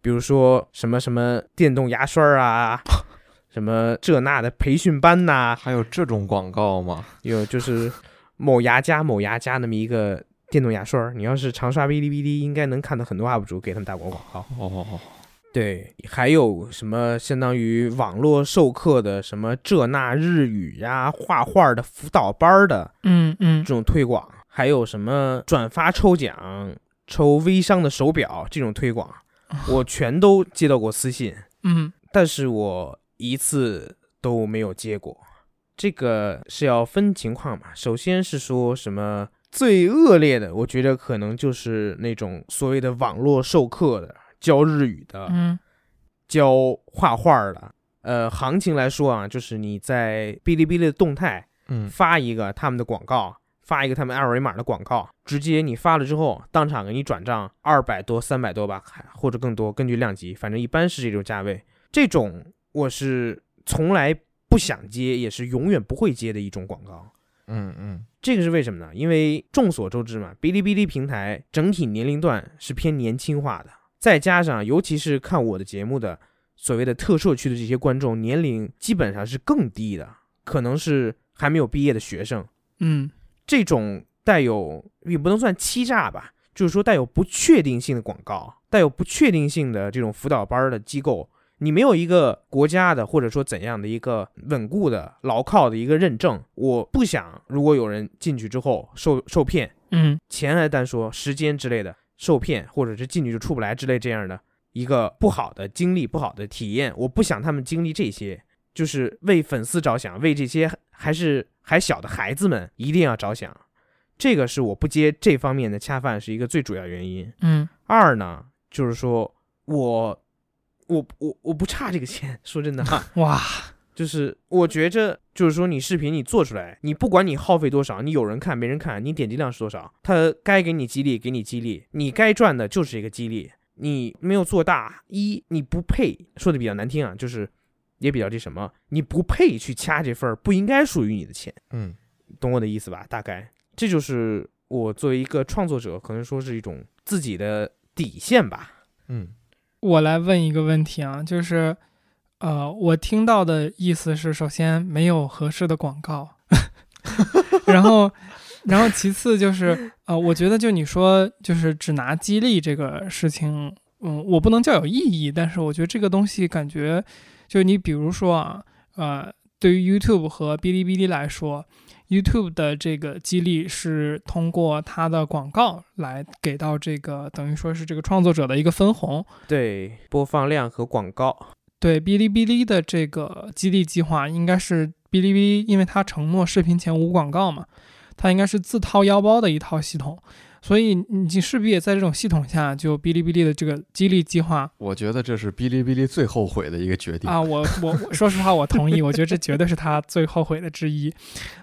比如说什么什么电动牙刷啊，什么这那的培训班呐、还有这种广告吗？有就是某牙家某牙家那么一个电动牙刷儿，你要是常刷哔哩哔哩，应该能看到很多 UP 主给他们打过广告。哦，对，还有什么相当于网络授课的什么这那日语呀、画画的辅导班儿的嗯嗯这种推广，还有什么转发抽奖、抽微商的手表这种推广，我全都接到过私信，嗯但是我一次都没有接过。这个是要分情况嘛，首先是说什么最恶劣的，我觉得可能就是那种所谓的网络授课的、教日语的、嗯教画画的。呃，行情来说啊，就是你在哔哩哔哩的动态嗯发一个他们的广告，发一个他们二维码的广告，直接你发了之后，当场给你转账二百多、三百多吧，还或者更多，根据量级，反正一般是这种价位。这种我是从来不想接，也是永远不会接的一种广告。嗯嗯这个是为什么呢？因为众所周知嘛，哔哩哔哩平台整体年龄段是偏年轻化的，再加上尤其是看我的节目的所谓的特摄区的这些观众，年龄基本上是更低的，可能是还没有毕业的学生。嗯这种带有也不能算欺诈吧，就是说带有不确定性的广告，带有不确定性的这种辅导班的机构，你没有一个国家的或者说怎样的一个稳固的、牢靠的一个认证，我不想如果有人进去之后受受骗，嗯。钱还单说，时间之类的受骗，或者是进去就出不来之类这样的一个不好的经历、不好的体验，我不想他们经历这些，就是为粉丝着想，为这些还是还小的孩子们一定要着想，这个是我不接这方面的恰饭是一个最主要原因。嗯。二呢，就是说我我我我不差这个钱，说真的哈，哇就是我觉着，就是说你视频你做出来，你不管你耗费多少，你有人看没人看，你点击量是多少，他该给你激励给你激励，你该赚的就是一个激励，你没有做大，一你不配，说的比较难听啊，就是也比较这什么，你不配去掐这份儿不应该属于你的钱，嗯懂我的意思吧？大概这就是我作为一个创作者，可能说是一种自己的底线吧。嗯我来问一个问题啊，就是，呃，我听到的意思是，首先没有合适的广告，然后，然后其次就是，呃，我觉得就你说就是只拿激励这个事情，嗯，我不能叫有意义，但是我觉得这个东西感觉，就你比如说啊，呃，对于 YouTube 和哔哩哔哩来说。YouTube 的这个激励是通过它的广告来给到这个，等于说是这个创作者的一个分红。对，播放量和广告，对哔哩哔哩的这个激励计划，应该是哔哩哔哩，因为它承诺视频前无广告嘛，它应该是自掏腰包的一套系统，所以你势必也在这种系统下，就哔哩哔哩的这个激励计划我觉得这是哔哩哔哩最后悔的一个决定。啊，我我我说实话，我同意，我觉得这绝对是他最后悔的之一。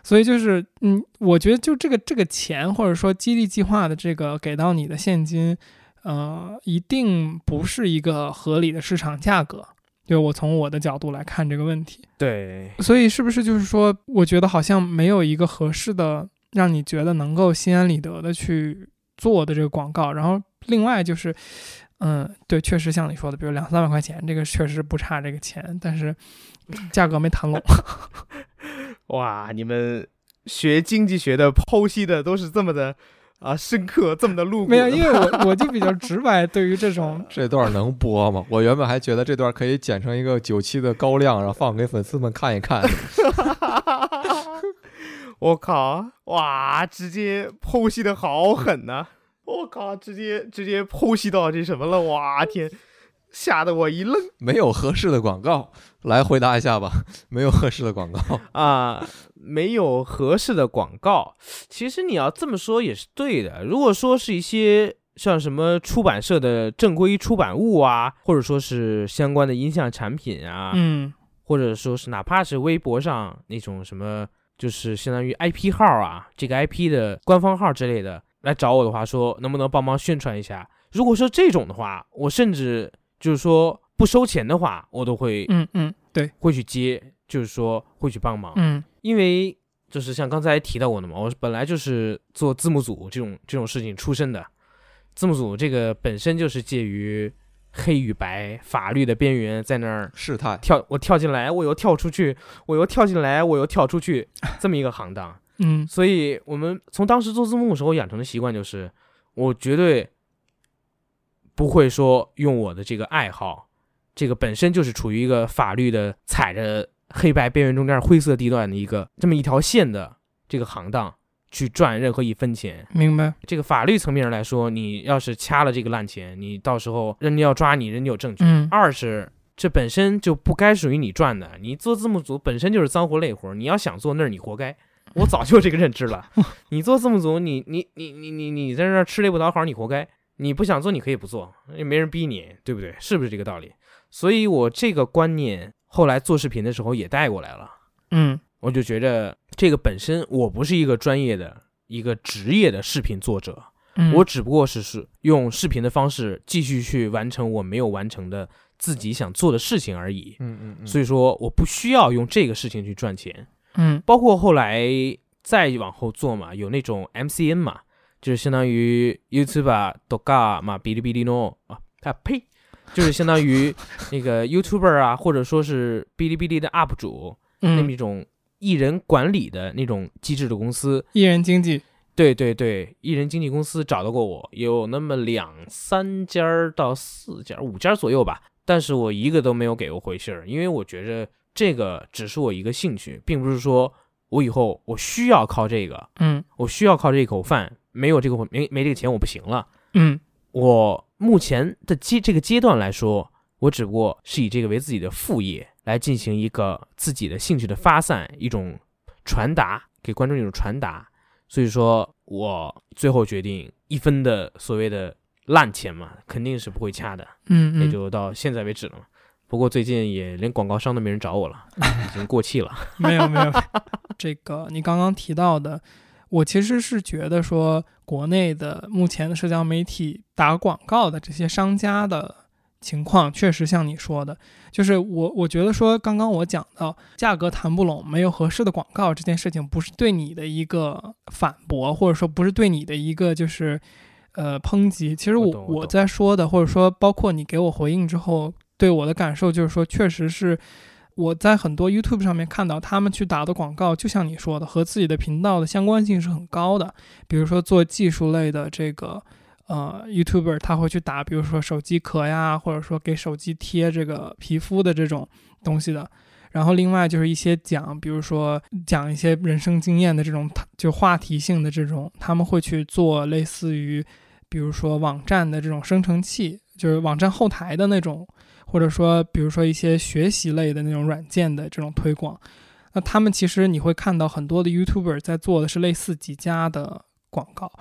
所以就是，嗯，我觉得就这个这个钱或者说激励计划的这个给到你的现金，呃，一定不是一个合理的市场价格。就我从我的角度来看这个问题，对，所以是不是就是说，我觉得好像没有一个合适的让你觉得能够心安理得的去做的这个广告。然后另外就是，嗯，对，确实像你说的，比如两三百块钱，这个确实不差这个钱，但是 价格没谈拢。哇，你们学经济学的剖析的都是这么的啊深刻，这么的露骨没有，因为我 我就比较直白，对于这种 这段能播吗？我原本还觉得这段可以剪成一个九七的高亮，然后放给粉丝们看一看。我靠，哇，直接剖析的好狠呐、我靠，直接直接剖析到这什么了，哇天，吓得我一愣没有合适的广告，来回答一下吧。没有合适的广告，啊！没有合适的广告，其实你要这么说也是对的。如果说是一些像什么出版社的正规出版物啊，或者说是相关的音像产品啊，嗯或者说是哪怕是微博上那种什么，就是相当于 IP 号啊，这个 IP 的官方号之类的来找我的话，说能不能帮忙宣传一下？如果说这种的话，我甚至就是说不收钱的话，我都会、嗯嗯，对，会去接，就是说会去帮忙，嗯。因为就是像刚才提到过的嘛，我本来就是做字幕组这种这种事情出身的，字幕组这个本身就是介于黑与白、法律的边缘，在那儿试探，跳，我跳进来，我又跳出去，我又跳进来，我又跳出去，这么一个行当。嗯。所以我们从当时做字幕的时候养成的习惯就是，我绝对不会说用我的这个爱好，这个本身就是处于一个法律的踩着黑白边缘中间灰色地段的一个这么一条线的这个行当去赚任何一分钱。明白。这个法律层面上来说，你要是掐了这个烂钱，你到时候人家要抓你，人家有证据。嗯二是这本身就不该属于你赚的，你做字幕组本身就是脏活累活，你要想做那是你活该。我早就有这个认知了，你做字幕组，你你你你你你在那儿吃力不讨好，你活该。你不想做，你可以不做，也没人逼你，对不对？是不是这个道理？所以我这个观念后来做视频的时候也带过来了。嗯我就觉着这个本身我不是一个专业的一个职业的视频作者，嗯，我只不过是是用视频的方式继续去完成我没有完成的自己想做的事情而已。嗯嗯嗯，所以说，我不需要用这个事情去赚钱。嗯包括后来再往后做嘛，有那种 MCN 嘛，就是相当于 YouTube 啊、Doga 嘛、哔哩哔哩 no 啊，啊呸，就是相当于那个 YouTuber 啊，或者说是哔哩哔哩的 UP 主，那么嗯，一种艺人管理的那种机制的公司。艺人经济，对对对，艺人经纪公司找到过我，有那么两三家到四家、五家左右吧，但是我一个都没有给过回信儿，因为我觉着这个只是我一个兴趣，并不是说我以后我需要靠这个，嗯。我需要靠这口饭，没有这个没没这个钱我不行了。嗯我目前的阶这个阶段来说，我只不过是以这个为自己的副业，来进行一个自己的兴趣的发散，一种传达给观众一种传达。所以说我最后决定一分的所谓的烂钱嘛，肯定是不会掐的，嗯嗯，也就到现在为止了嘛。不过最近也连广告商都没人找我了，已经过气了。没有没有，这个你刚刚提到的，我其实是觉得说，国内的目前的社交媒体打广告的这些商家的情况，确实像你说的，就是我我觉得说，刚刚我讲到价格谈不拢，没有合适的广告这件事情，不是对你的一个反驳，或者说不是对你的一个就是呃抨击。其实我我在说的，或者说包括你给我回应之后，对我的感受就是说，确实是我在很多 YouTube 上面看到他们去打的广告，就像你说的，和自己的频道的相关性是很高的。比如说做技术类的这个呃 YouTuber，他会去打，比如说手机壳呀，或者说给手机贴这个皮肤的这种东西的。然后另外就是一些讲，比如说讲一些人生经验的这种，就话题性的这种，他们会去做类似于，比如说网站的这种生成器，就是网站后台的那种。或者说，比如说一些学习类的那种软件的这种推广，那他们其实你会看到很多的 YouTuber 在做的是类似几家的广告，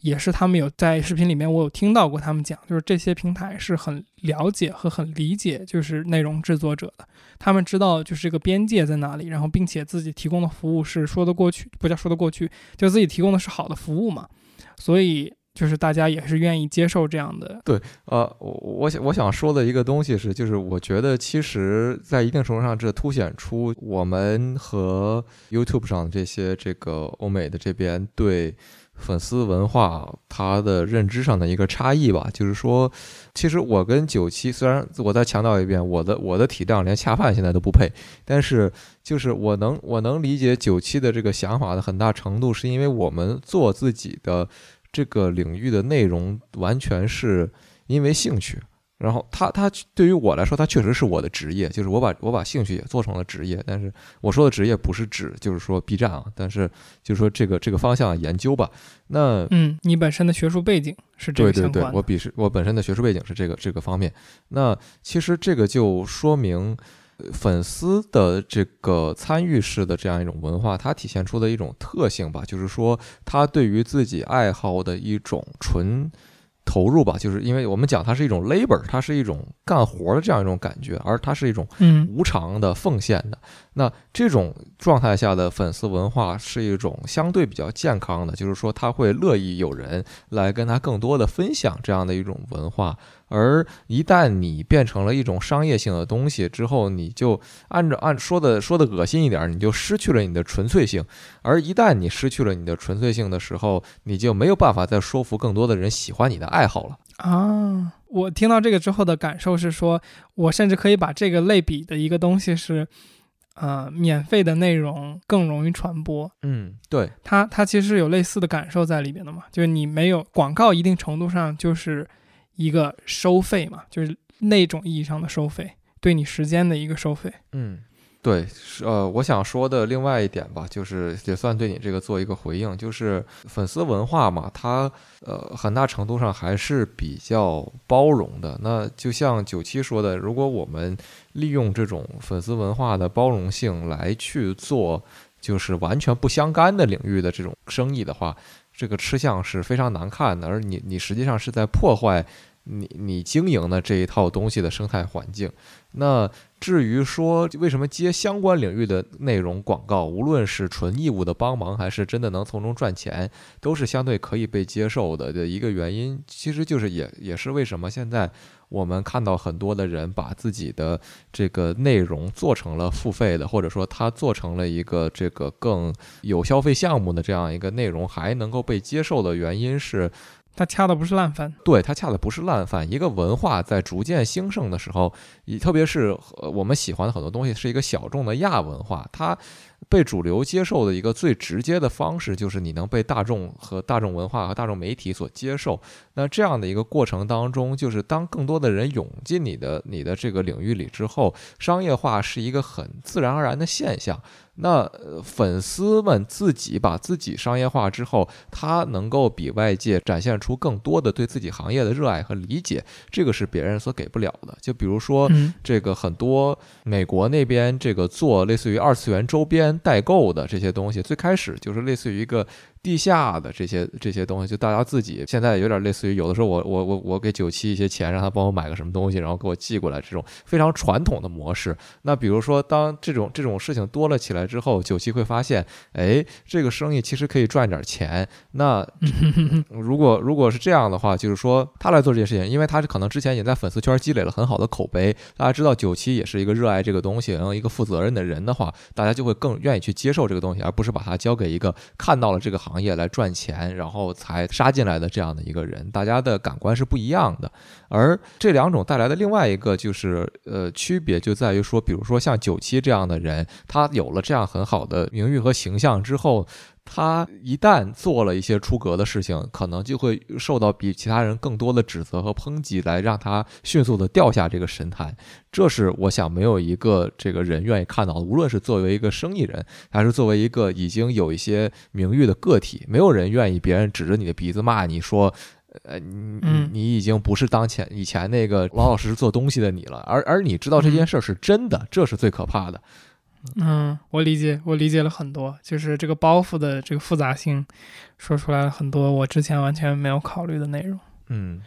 也是他们有在视频里面我有听到过他们讲，就是这些平台是很了解和很理解就是内容制作者的，他们知道就是这个边界在哪里，然后并且自己提供的服务是说得过去，不叫说得过去，就自己提供的是好的服务嘛，所以就是大家也是愿意接受这样的对，呃，我我想我想说的一个东西是，就是我觉得其实，在一定程度上，这凸显出我们和 YouTube 上这些这个欧美的这边对粉丝文化它的认知上的一个差异吧。就是说，其实我跟九七，虽然我再强调一遍，我的我的体量连恰饭现在都不配，但是就是我能我能理解九七的这个想法的很大程度，是因为我们做自己的。这个领域的内容完全是因为兴趣，然后他他对于我来说，他确实是我的职业，就是我把我把兴趣也做成了职业。但是我说的职业不是指就是说 B 站啊，但是就是说这个这个方向研究吧。那嗯，你本身的学术背景是这个对对对我比是我本身的学术背景是这个这个方面。那其实这个就说明。呃粉丝的这个参与式的这样一种文化，它体现出的一种特性吧，就是说，他对于自己爱好的一种纯投入吧，就是因为我们讲它是一种 labor，它是一种干活的这样一种感觉，而它是一种嗯无偿的奉献的。那这种状态下的粉丝文化是一种相对比较健康的，就是说他会乐意有人来跟他更多的分享这样的一种文化，而一旦你变成了一种商业性的东西之后，你就按照按说的说的恶心一点，你就失去了你的纯粹性。而一旦你失去了你的纯粹性的时候，你就没有办法再说服更多的人喜欢你的爱好了。啊，我听到这个之后的感受是说，我甚至可以把这个类比的一个东西是，呃，免费的内容更容易传播。嗯，对，它它其实有类似的感受在里边的嘛，就是你没有广告，一定程度上就是一个收费嘛，就是那种意义上的收费，对你时间的一个收费。嗯。对，呃，我想说的另外一点吧，就是也算对你这个做一个回应，就是粉丝文化嘛，它呃很大程度上还是比较包容的。那就像九七说的，如果我们利用这种粉丝文化的包容性来去做，就是完全不相干的领域的这种生意的话，这个吃相是非常难看的，而你你实际上是在破坏你你经营的这一套东西的生态环境。那至于说为什么接相关领域的内容广告，无论是纯义务的帮忙，还是真的能从中赚钱，都是相对可以被接受的的一个原因，其实就是也也是为什么现在我们看到很多的人把自己的这个内容做成了付费的，或者说他做成了一个这个更有消费项目的这样一个内容，还能够被接受的原因是。他恰的不是烂饭，对他恰的不是烂饭。一个文化在逐渐兴盛的时候，以特别是我们喜欢的很多东西是一个小众的亚文化，它被主流接受的一个最直接的方式就是你能被大众和大众文化和大众媒体所接受。那这样的一个过程当中，就是当更多的人涌进你的你的这个领域里之后，商业化是一个很自然而然的现象。那粉丝们自己把自己商业化之后，他能够比外界展现出更多的对自己行业的热爱和理解，这个是别人所给不了的。就比如说，这个很多美国那边这个做类似于二次元周边代购的这些东西，最开始就是类似于一个。地下的这些这些东西，就大家自己现在有点类似于，有的时候我我我我给九七一些钱，让他帮我买个什么东西，然后给我寄过来，这种非常传统的模式。那比如说，当这种这种事情多了起来之后，九七会发现，哎，这个生意其实可以赚点钱。那 如果如果是这样的话，就是说他来做这件事情，因为他是可能之前已经在粉丝圈积累了很好的口碑，大家知道九七也是一个热爱这个东西，然后一个负责任的人的话，大家就会更愿意去接受这个东西，而不是把它交给一个看到了这个行。行业来赚钱，然后才杀进来的这样的一个人，大家的感官是不一样的。而这两种带来的另外一个就是呃区别，就在于说，比如说像九七这样的人，他有了这样很好的名誉和形象之后。他一旦做了一些出格的事情，可能就会受到比其他人更多的指责和抨击，来让他迅速的掉下这个神坛。这是我想没有一个这个人愿意看到的。无论是作为一个生意人，还是作为一个已经有一些名誉的个体，没有人愿意别人指着你的鼻子骂你说，呃，你你已经不是当前以前那个老老实实做东西的你了。而而你知道这件事是真的，这是最可怕的。嗯，我理解，我理解了很多，就是这个包袱的这个复杂性，说出来了很多我之前完全没有考虑的内容。嗯，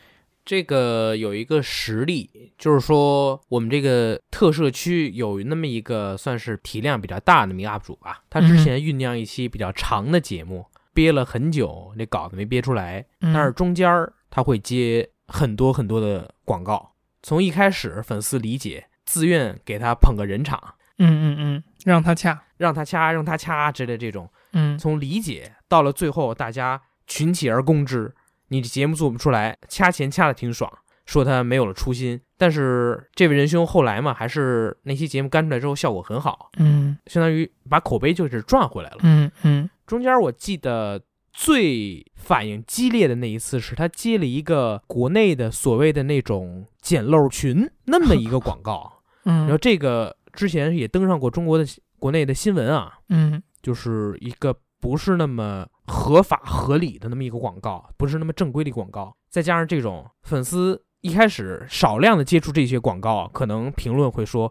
这个有一个实例，就是说我们这个特摄区有那么一个算是体量比较大的名 UP 主吧，他之前酝酿一期比较长的节目，憋了很久，那稿子没憋出来，但是中间儿他会接很多很多的广告，从一开始粉丝理解，自愿给他捧个人场。嗯嗯嗯，让他掐，让他掐，让他掐之类这种，嗯，从理解到了最后，大家群起而攻之，你的节目做不出来，掐钱掐的挺爽，说他没有了初心。但是这位仁兄后来嘛，还是那期节目干出来之后效果很好，嗯，相当于把口碑就是赚回来了，嗯。嗯。中间我记得最反应激烈的那一次，是他接了一个国内的所谓的那种捡漏群那么一个广告，嗯，然后这个。之前也登上过中国的国内的新闻啊，嗯，就是一个不是那么合法合理的那么一个广告，不是那么正规的广告，再加上这种粉丝一开始少量的接触这些广告，可能评论会说，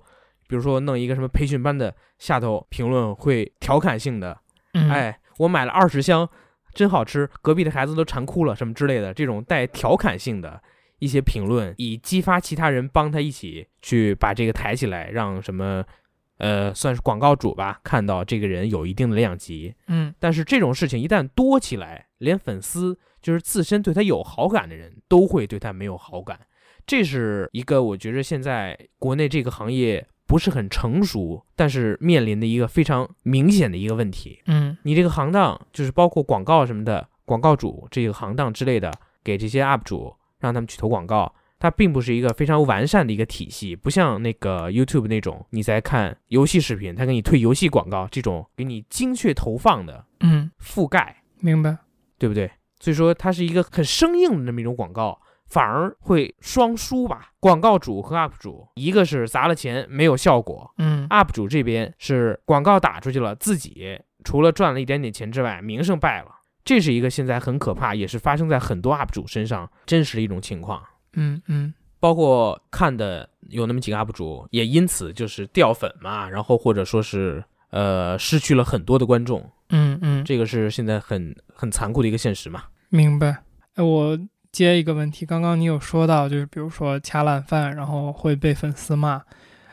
比如说弄一个什么培训班的下头评论会调侃性的，哎，我买了二十箱，真好吃，隔壁的孩子都馋哭了什么之类的，这种带调侃性的。一些评论以激发其他人帮他一起去把这个抬起来，让什么，呃，算是广告主吧，看到这个人有一定的量级。嗯，但是这种事情一旦多起来，连粉丝就是自身对他有好感的人都会对他没有好感。这是一个我觉着现在国内这个行业不是很成熟，但是面临的一个非常明显的一个问题。嗯你这个行当就是包括广告什么的，广告主这个行当之类的，给这些 UP 主让他们去投广告，它并不是一个非常完善的一个体系，不像那个 YouTube 那种你在看游戏视频，它给你推游戏广告这种给你精确投放的嗯，覆盖，明白。对不对？所以说它是一个很生硬的那么一种广告，反而会双输吧。广告主和 UP 主，一个是砸了钱没有效果嗯，UP 主这边是广告打出去了，自己除了赚了一点点钱之外，名声败了。这是一个现在很可怕，也是发生在很多 UP 主身上真实的一种情况。嗯嗯包括看的有那么几个 UP 主，也因此就是掉粉嘛，然后或者说是呃失去了很多的观众，嗯嗯，这个是现在很很残酷的一个现实嘛。明白。哎，我接一个问题，刚刚你有说到，就是比如说掐烂饭，然后会被粉丝骂。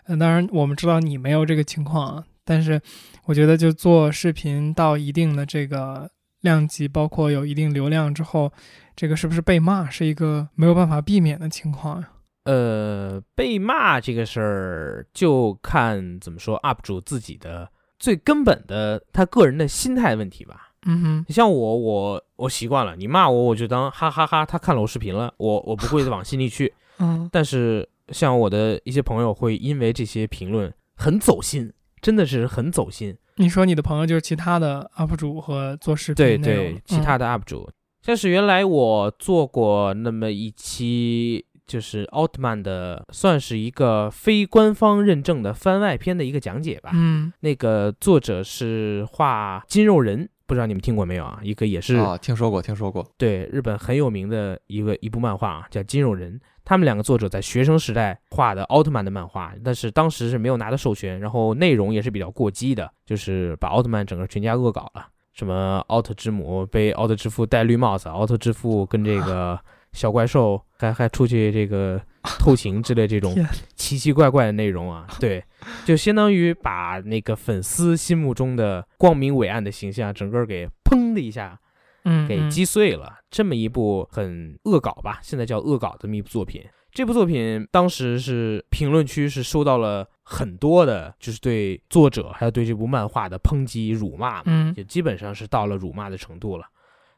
嗯，当然我们知道你没有这个情况啊，但是我觉得就做视频到一定的这个量级，包括有一定流量之后，这个是不是被骂是一个没有办法避免的情况呀？呃，被骂这个事儿，就看怎么说 UP 主自己的最根本的他个人的心态问题吧。嗯哼，像我，我我习惯了，你骂我，我就当哈哈哈他看了我视频了，我我不会往心里去。嗯但是像我的一些朋友会因为这些评论很走心，真的是很走心。你说你的朋友就是其他的 UP 主和做视频对对，其他嗯的 UP 主，像是原来我做过那么一期，就是奥特曼的，算是一个非官方认证的番外篇的一个讲解吧。嗯那个作者是画金肉人，不知道你们听过没有啊？一个也是、啊，听说过，听说过。对日本很有名的一个一部漫画啊，叫《金肉人》。他们两个作者在学生时代画的奥特曼的漫画，但是当时是没有拿到授权，然后内容也是比较过激的，就是把奥特曼整个全家恶搞了。什么奥特之母被奥特之父戴绿帽子，奥特之父跟这个小怪兽还还出去这个偷情之类这种 奇奇怪怪的内容啊，对，就相当于把那个粉丝心目中的光明伟岸的形象，整个给砰的一下嗯，给嗯击碎了。这么一部很恶搞吧，现在叫恶搞的这么一部作品。这部作品当时是评论区是收到了很多的，就是对作者还有对这部漫画的抨击、辱骂，嗯也基本上是到了辱骂的程度了。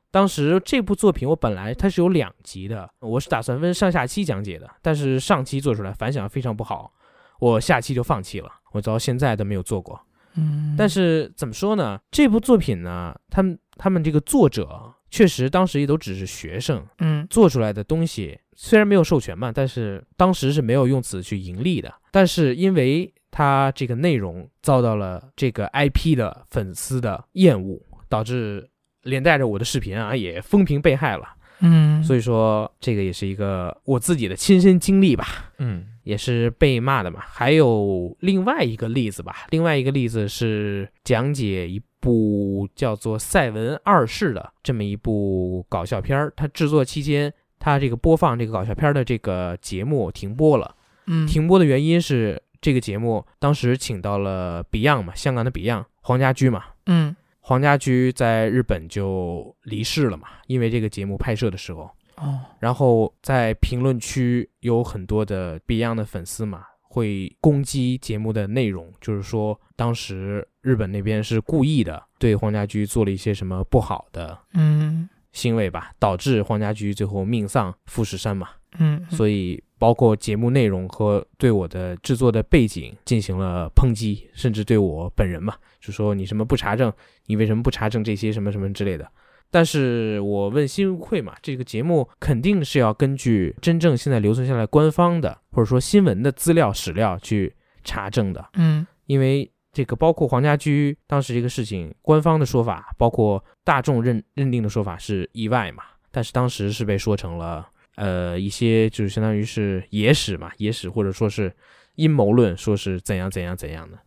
当时这部作品我本来它是有两集的，我是打算分上下期讲解的，但是上期做出来反响非常不好，我下期就放弃了，我到现在都没有做过。嗯，但是怎么说呢？这部作品呢，他们他们这个作者确实当时也都只是学生，嗯做出来的东西虽然没有授权嘛，但是当时是没有用此去盈利的。但是因为它这个内容遭到了这个 IP 的粉丝的厌恶，导致连带着我的视频啊也风评被害了。嗯，所以说这个也是一个我自己的亲身经历吧。嗯也是被骂的嘛。还有另外一个例子吧，另外一个例子是讲解一部叫做《赛文二世》的这么一部搞笑片儿。它制作期间，它这个播放这个搞笑片儿的这个节目停播了。嗯停播的原因是这个节目当时请到了 Beyond 嘛，香港的 Beyond 黄家驹嘛。嗯黄家驹在日本就离世了嘛，因为这个节目拍摄的时候，哦然后在评论区有很多的 Beyond 的粉丝嘛，会攻击节目的内容，就是说当时日本那边是故意的对黄家驹做了一些什么不好的嗯行为吧，导致黄家驹最后命丧富士山嘛。嗯，所以包括节目内容和对我的制作的背景进行了抨击，甚至对我本人嘛，就说你什么不查证，你为什么不查证这些什么什么之类的。但是我问心无愧嘛，这个节目肯定是要根据真正现在留存下来官方的或者说新闻的资料史料去查证的，嗯。因为这个包括黄家驹当时这个事情，官方的说法，包括大众认认定的说法是意外嘛，但是当时是被说成了呃一些就是相当于是野史嘛，野史或者说是阴谋论，说是怎样怎样怎样的，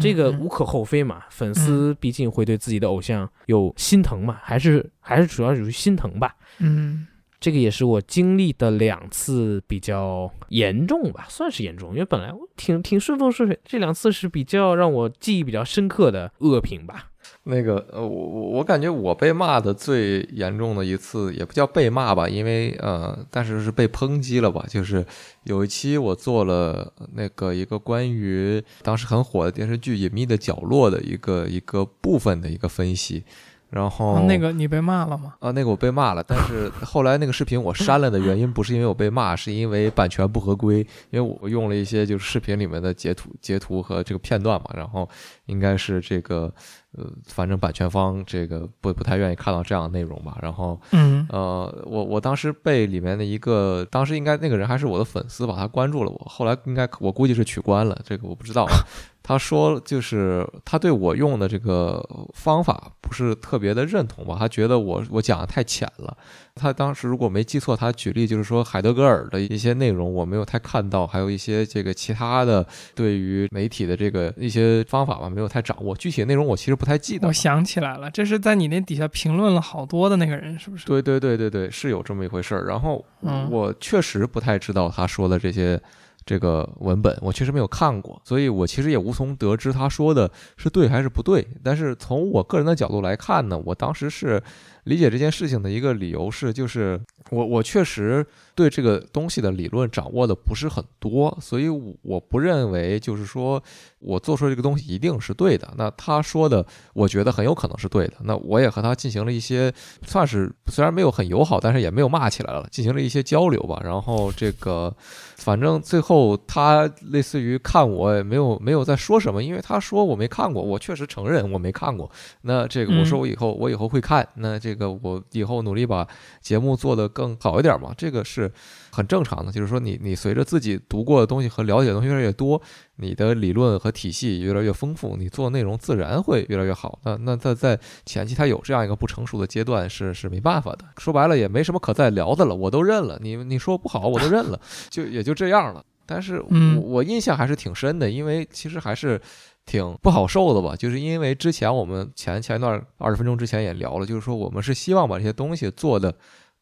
这个嗯无可厚非嘛，粉丝毕竟会对自己的偶像有心疼嘛，还是还是主要属于心疼吧。嗯这个也是我经历的两次比较严重吧，算是严重，因为本来我挺挺顺风顺水，这两次是比较让我记忆比较深刻的恶评吧。那个呃，我我我感觉我被骂的最严重的一次，也不叫被骂吧，因为呃，但是是被抨击了吧。就是有一期我做了那个一个关于当时很火的电视剧《隐秘的角落》的一个一个部分的一个分析，然后、啊那个你被骂了吗？啊，那个我被骂了，但是后来那个视频我删了的原因不是因为我被骂，是因为版权不合规，因为我用了一些就是视频里面的截图、截图和这个片段嘛，然后应该是这个呃，反正版权方这个不不太愿意看到这样的内容吧，然后嗯呃，我我当时被里面的一个，当时应该那个人还是我的粉丝吧，他关注了我，后来应该我估计是取关了，这个我不知道啊。他说就是他对我用的这个方法不是特别的认同吧，他觉得我我讲的太浅了。他当时如果没记错，他举例就是说海德格尔的一些内容我没有太看到，还有一些这个其他的对于媒体的这个一些方法吧，没有太掌握。具体的内容我其实不太记得。我想起来了，这是在你那底下评论了好多的那个人，是不是？对对对对对，是有这么一回事儿。然后嗯我确实不太知道他说的这些这个文本，我确实没有看过，所以我其实也无从得知他说的是对还是不对。但是从我个人的角度来看呢，我当时是理解这件事情的一个理由是，就是我我确实对这个东西的理论掌握的不是很多，所以我不认为就是说我做出这个东西一定是对的。那他说的，我觉得很有可能是对的。那我也和他进行了一些，算是虽然没有很友好，但是也没有骂起来了，进行了一些交流吧。然后这个，反正最后他类似于看我也没有没有在说什么，因为他说我没看过，我确实承认我没看过。那这个我说我以后、我以后会看，那这个我以后努力把节目做得更好一点嘛，这个是很正常的。就是说你你随着自己读过的东西和了解的东西越来越多，你的理论和体系越来越丰富，你做内容自然会越来越好。那那在在前期他有这样一个不成熟的阶段是是没办法的。说白了也没什么可再聊的了，我都认了。你你说不好我都认了，就也就这样了。但是我嗯我印象还是挺深的，因为其实还是挺不好受的吧。就是因为之前我们前前一段二十分钟之前也聊了，就是说我们是希望把这些东西做的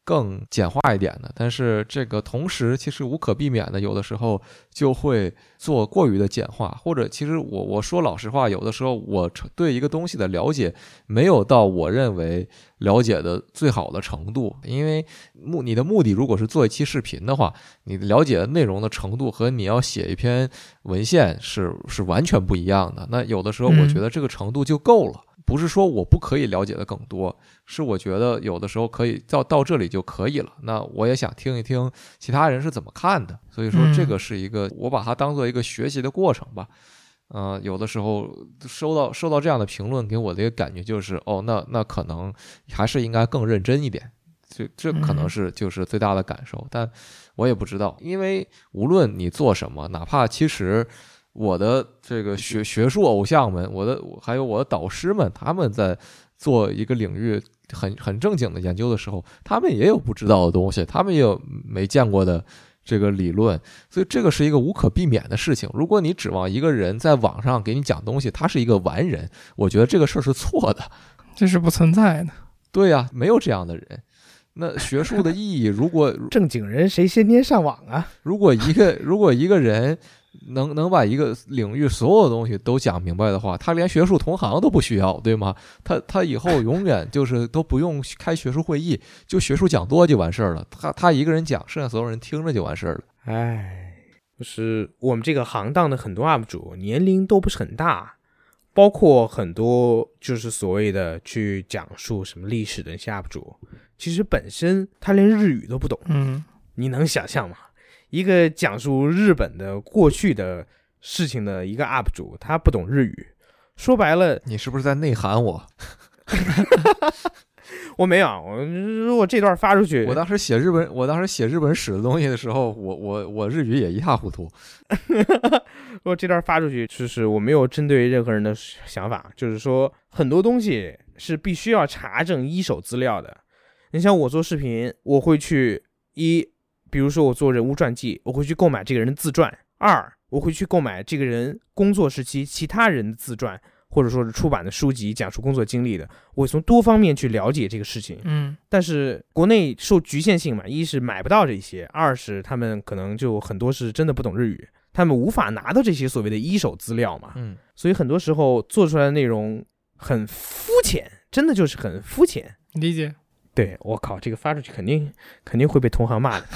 更简化一点的，但是这个同时其实无可避免的，有的时候就会做过于的简化，或者其实我我说老实话，有的时候我对一个东西的了解没有到我认为了解的最好的程度，因为目你的目的如果是做一期视频的话，你了解的内容的程度和你要写一篇文献是是完全不一样的。那有的时候我觉得这个程度就够了。不是说我不可以了解的更多，是我觉得有的时候可以到到这里就可以了。那我也想听一听其他人是怎么看的，所以说这个是一个我把它当做一个学习的过程吧。呃，有的时候收到收到这样的评论，给我的一个感觉就是，哦，那那可能还是应该更认真一点。这这可能嗯是就是最大的感受，但我也不知道，因为无论你做什么，哪怕其实我的这个学学术偶像们，我的还有我的导师们，他们在做一个领域很很正经的研究的时候，他们也有不知道的东西，他们也有没见过的这个理论，所以这个是一个无可避免的事情。如果你指望一个人在网上给你讲东西，他是一个完人，我觉得这个事儿是错的。这是不存在的。对呀、没有这样的人。那学术的意义，如果 正经人谁先天上网啊？如果一个如果一个人能能把一个领域所有的东西都讲明白的话，他连学术同行都不需要，对吗？他他以后永远就是都不用开学术会议，就学术讲座就完事儿了。他他一个人讲，剩下所有人听着就完事儿了。唉，就是我们这个行当的很多 UP 主年龄都不是很大，包括很多就是所谓的去讲述什么历史的那些 UP 主，其实本身他连日语都不懂。嗯，你能想象吗？一个讲述日本的过去的事情的一个 UP 主，他不懂日语，说白了，你是不是在内涵我？我没有啊，我如果这段发出去，我当时写日本，我当时写日本史的东西的时候，我我我日语也一塌糊涂。如果这段发出去，就是我没有针对任何人的想法，就是说很多东西是必须要查证一手资料的。你像我做视频，我会去一，比如说我做人物传记，我会去购买这个人的自传；二，我会去购买这个人工作时期其他人的自传，或者说是出版的书籍讲述工作经历的，我会从多方面去了解这个事情。嗯，但是国内受局限性嘛，一是买不到这些，二是他们可能就很多是真的不懂日语，他们无法拿到这些所谓的一手资料嘛，嗯所以很多时候做出来的内容很肤浅，真的就是很肤浅。理解。对我靠，这个发出去肯定肯定会被同行骂的。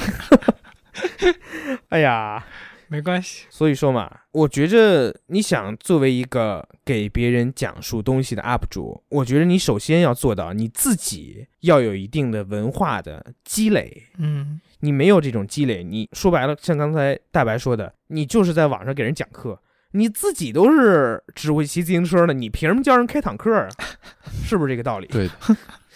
哎呀，没关系，所以说嘛，我觉着你想作为一个给别人讲述东西的 UP 主，我觉得你首先要做到你自己要有一定的文化的积累。嗯你没有这种积累，你说白了，像刚才大白说的，你就是在网上给人讲课，你自己都是只会骑自行车的，你凭什么教人开坦克啊？是不是这个道理？对的，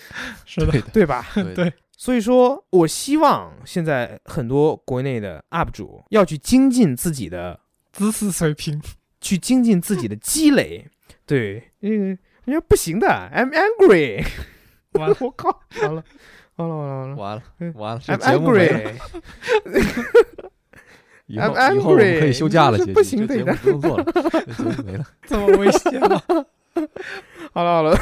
是的，对吧？对 对所以说我希望现在很多国内的 UP 主要去精进自己的，知识水平。去精进自己的积累。对，嗯，人家不行的，I'm angry。完了我靠，完了，完了，完了，完了。完了嗯完了，I'm angry，以后以后我们可以休假了，姐姐不行的这节目不用做了，没了。这么危险吗？好了好了，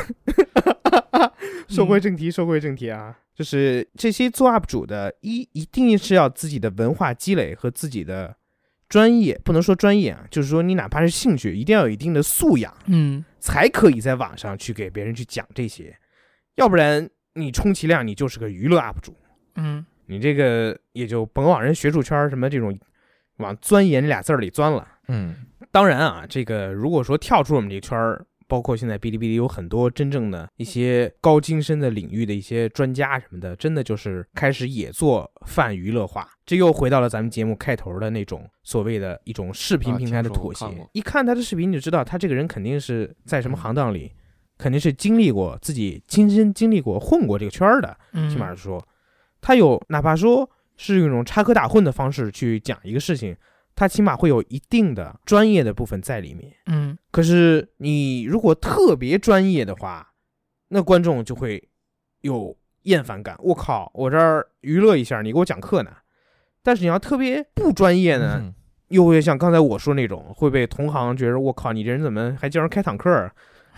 说回正题，说回正题啊，就是这些做 UP 主的，一一定是要自己的文化积累和自己的专业，不能说专业啊，就是说你哪怕是兴趣，一定要有一定的素养，嗯。才可以在网上去给别人去讲这些，要不然你充其量你就是个娱乐 UP 主，嗯。你这个也就甭往人学术圈什么这种往钻研这俩字儿里钻了。嗯。当然啊，这个如果说跳出我们这个圈儿，包括现在哔哩哔哩有很多真正的一些高精深的领域的一些专家什么的，真的就是开始也做泛娱乐化。这又回到了咱们节目开头的那种所谓的一种视频啊平台的妥协。一看他的视频，你就知道他这个人肯定是在什么行当里，肯定是经历过自己亲身经历过混过这个圈儿的。嗯，起码是说，他有哪怕说是用一种插科打诨的方式去讲一个事情，他起码会有一定的专业的部分在里面。嗯可是你如果特别专业的话，那观众就会有厌烦感。我靠，我这儿娱乐一下，你给我讲课呢。但是你要特别不专业呢，嗯又会像刚才我说那种，会被同行觉得我靠，你这人怎么还教人开坦克儿？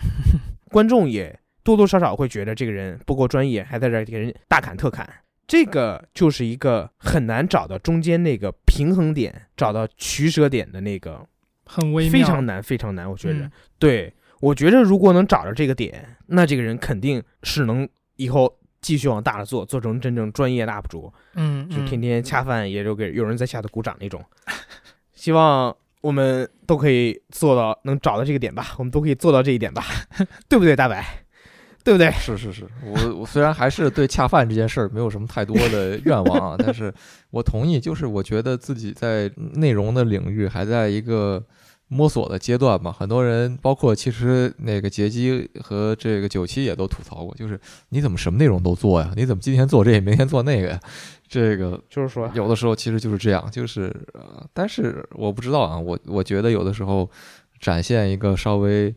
观众也多多少少会觉得这个人不够专业，还在这儿给人大砍特砍。这个就是一个很难找到中间那个平衡点，找到取舍点的那个很微妙，非常难，非常难。我觉得，嗯对我觉得如果能找着这个点，那这个人肯定是能以后继续往大了做，做成真正专业的 UP 主。嗯，就嗯天天恰饭也就给有人在下头鼓掌那种。希望我们都可以做到，能找到这个点吧，我们都可以做到这一点吧，对不对，大白？对不对？是是是，我我虽然还是对恰饭这件事儿没有什么太多的愿望啊，但是我同意，就是我觉得自己在内容的领域还在一个摸索的阶段嘛。很多人，包括其实那个杰基和这个九七也都吐槽过，就是你怎么什么内容都做呀？你怎么今天做这个，明天做那个呀？这个就是说，有的时候其实就是这样，就是呃，但是我不知道啊，我我觉得有的时候展现一个稍微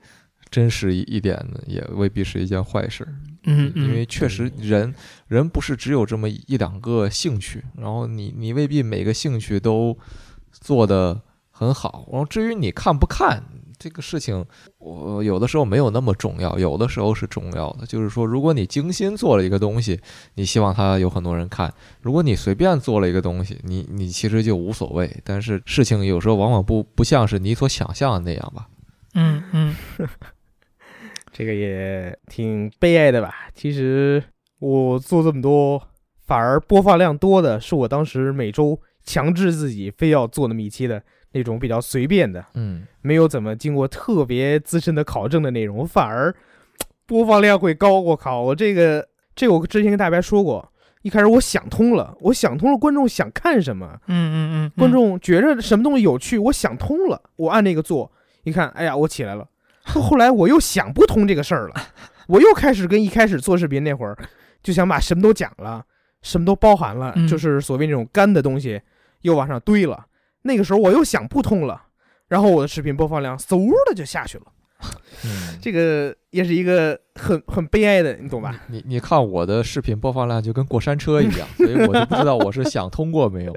真实一一点的，也未必是一件坏事。嗯嗯，因为确实人人不是只有这么一两个兴趣，然后你你未必每个兴趣都做得很好。然后至于你看不看这个事情，我有的时候没有那么重要，有的时候是重要的。就是说，如果你精心做了一个东西，你希望它有很多人看；如果你随便做了一个东西，你你其实就无所谓。但是事情有时候往往不不像是你所想象的那样吧。嗯嗯 这个也挺悲哀的吧？其实我做这么多，反而播放量多的是我当时每周强制自己非要做那么一期的那种比较随便的，嗯没有怎么经过特别资深的考证的内容，反而播放量会高。我靠，我这个这个我之前跟大白说过，一开始我想通了，我想通了观众想看什么，嗯嗯嗯，观众觉着什么东西有趣，我想通了，我按那个做，一看，哎呀，我起来了。后后来我又想不通这个事儿了，我又开始跟一开始做视频那会儿，就想把什么都讲了，什么都包含了，嗯就是所谓那种干的东西，又往上堆了。那个时候我又想不通了，然后我的视频播放量嗖的就下去了。嗯，这个也是一个很很悲哀的，你懂吧？你你看我的视频播放量就跟过山车一样，所以我就不知道我是想通过没有。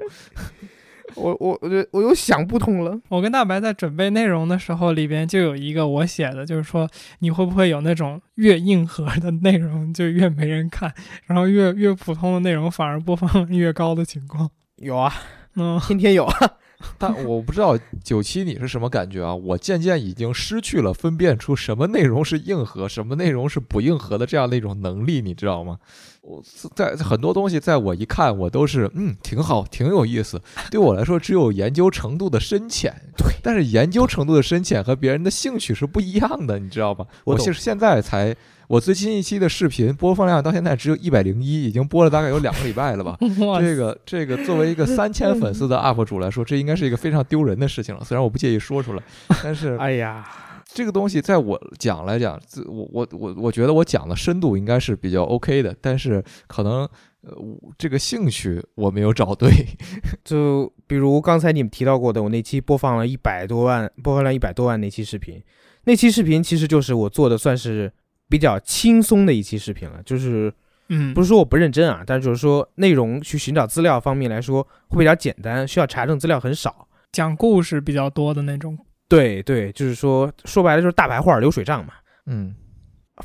我我我就我又想不通了。我跟大白在准备内容的时候，里边就有一个我写的，就是说你会不会有那种越硬核的内容就越没人看，然后越越普通的内容反而播放量越高的情况？有啊，嗯天天有啊，但我不知道九七你是什么感觉啊？我渐渐已经失去了分辨出什么内容是硬核，什么内容是不硬核的这样的一种能力，你知道吗？我在很多东西，在我一看，我都是嗯，挺好，挺有意思。对我来说，只有研究程度的深浅。对，但是研究程度的深浅和别人的兴趣是不一样的，你知道吧？我懂我是现在才，我最新一期的视频播放量到现在只有一百零一，已经播了大概有两个礼拜了吧。这个这个作为一个三千粉丝的 UP 主来说，这应该是一个非常丢人的事情了。虽然我不介意说出来，但是哎呀，这个东西在我讲来讲，自我我我我觉得我讲的深度应该是比较 OK 的，但是可能呃这个兴趣我没有找对。就比如刚才你们提到过的，我那期播放了一百多万，播放量一百多万那期视频，那期视频其实就是我做的算是比较轻松的一期视频了，就是嗯，不是说我不认真啊，但是就是说内容去寻找资料方面来说会比较简单，需要查证资料很少。讲故事比较多的那种。对对，就是说说白了就是大白话流水账嘛。嗯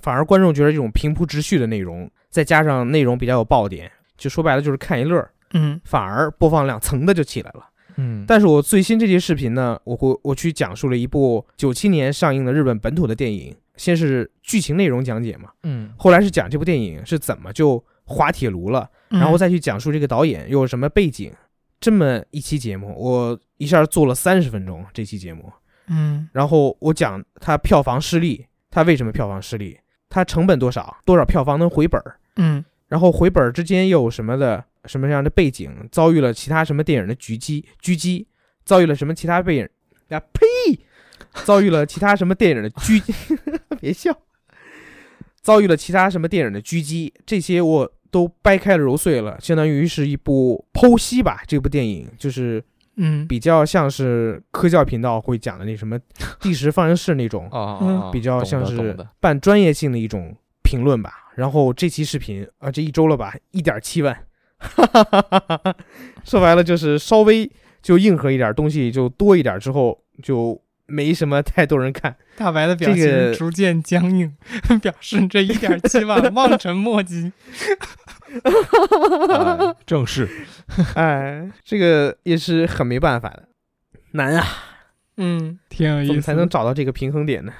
反而观众觉得这种平铺直叙的内容，再加上内容比较有爆点，就说白了就是看一乐儿，嗯反而播放量蹭的就起来了。嗯，但是我最新这期视频呢，我会我去讲述了一部九七年上映的日本本土的电影，先是剧情内容讲解嘛，嗯后来是讲这部电影是怎么就滑铁卢了，嗯然后再去讲述这个导演又有什么背景。这么一期节目，我一下做了三十分钟。这期节目，嗯。然后我讲它票房失利，它为什么票房失利，它成本多少，多少票房能回本儿，嗯。然后回本儿之间又有什么的什么样的背景，遭遇了其他什么电影的狙击狙击，遭遇了什么其他电影呀呸，遭遇了其他什么电影的狙，别笑，遭遇了其他什么电影的狙击，这些我都掰开了揉碎了，相当于是一部剖析吧。这部电影就是嗯比较像是科教频道会讲的那什么 第十放映室那种啊比较像是半专业性的一种评论吧。然后这期视频啊，这一周了吧，一点七万，说白了就是稍微就硬核一点，东西就多一点之后，就没什么太多人看。大白的表这个情逐渐僵硬，表示这一点七万望尘莫及。哎 正是哎，这个也是很没办法的，难啊，嗯，挺有意思。怎么才能找到这个平衡点呢？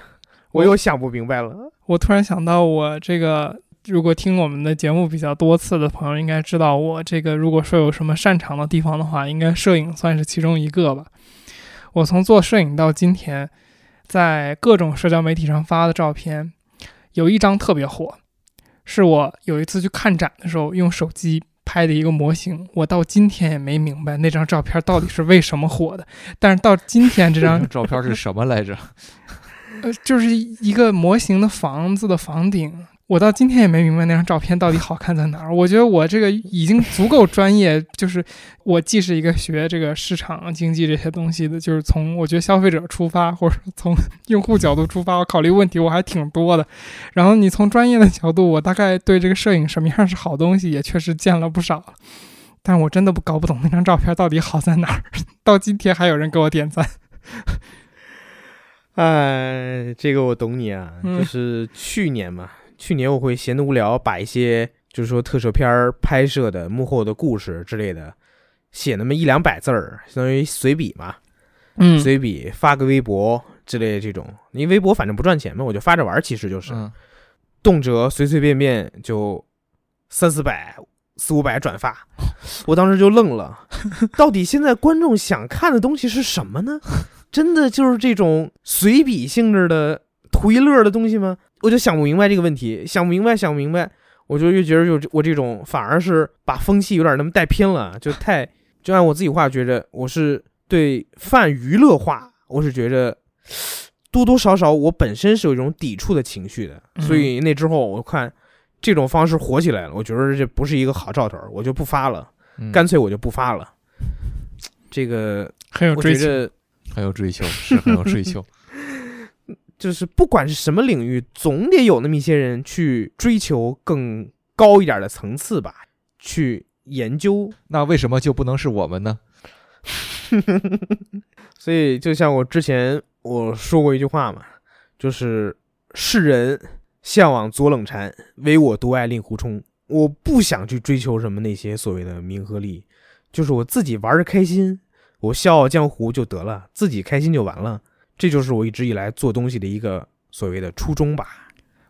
我又想不明白了。我突然想到，我这个如果听我们的节目比较多次的朋友，应该知道我这个如果说有什么擅长的地方的话，应该摄影算是其中一个吧。我从做摄影到今天，在各种社交媒体上发的照片，有一张特别火，是我有一次去看展的时候用手机拍的一个模型，我到今天也没明白那张照片到底是为什么火的。但是到今天这张照片是什么来着？呃，就是一个模型的房子的房顶。我到今天也没明白那张照片到底好看在哪儿。我觉得我这个已经足够专业，就是我既是一个学这个市场经济这些东西的，就是从我觉得消费者出发，或者从 用户角度出发，我考虑问题我还挺多的。然后你从专业的角度，我大概对这个摄影什么样是好东西也确实见了不少。但我真的不搞不懂那张照片到底好在哪儿，到今天还有人给我点赞。哎，这个我懂你啊，嗯就是去年嘛，去年我会闲得无聊，把一些就是说特摄片儿拍摄的幕后的故事之类的，写那么一两百字儿，相当于随笔嘛，嗯随笔发个微博之类的这种。因为微博反正不赚钱嘛，我就发着玩儿，其实就是、嗯动辄随随便便就三四百、四五百转发，我当时就愣了，到底现在观众想看的东西是什么呢？真的就是这种随笔性质的图一乐的东西吗？我就想不明白这个问题，想不明白，想不明白，我就越觉得就我这种反而是把风气有点那么带偏了，就太就按我自己话觉着，我是对泛娱乐化，我是觉着多多少少我本身是有一种抵触的情绪的，嗯所以那之后我看这种方式火起来了，我觉得这不是一个好兆头，我就不发了，嗯干脆我就不发了。这个很有追求。很有追求，是很有追求。就是不管是什么领域，总得有那么一些人去追求更高一点的层次吧，去研究。那为什么就不能是我们呢？所以就像我之前我说过一句话嘛，就是世人向往左冷禅，唯我独爱令狐冲。我不想去追求什么那些所谓的名和利，就是我自己玩的开心，我笑傲江湖就得了，自己开心就完了。这就是我一直以来做东西的一个所谓的初衷吧。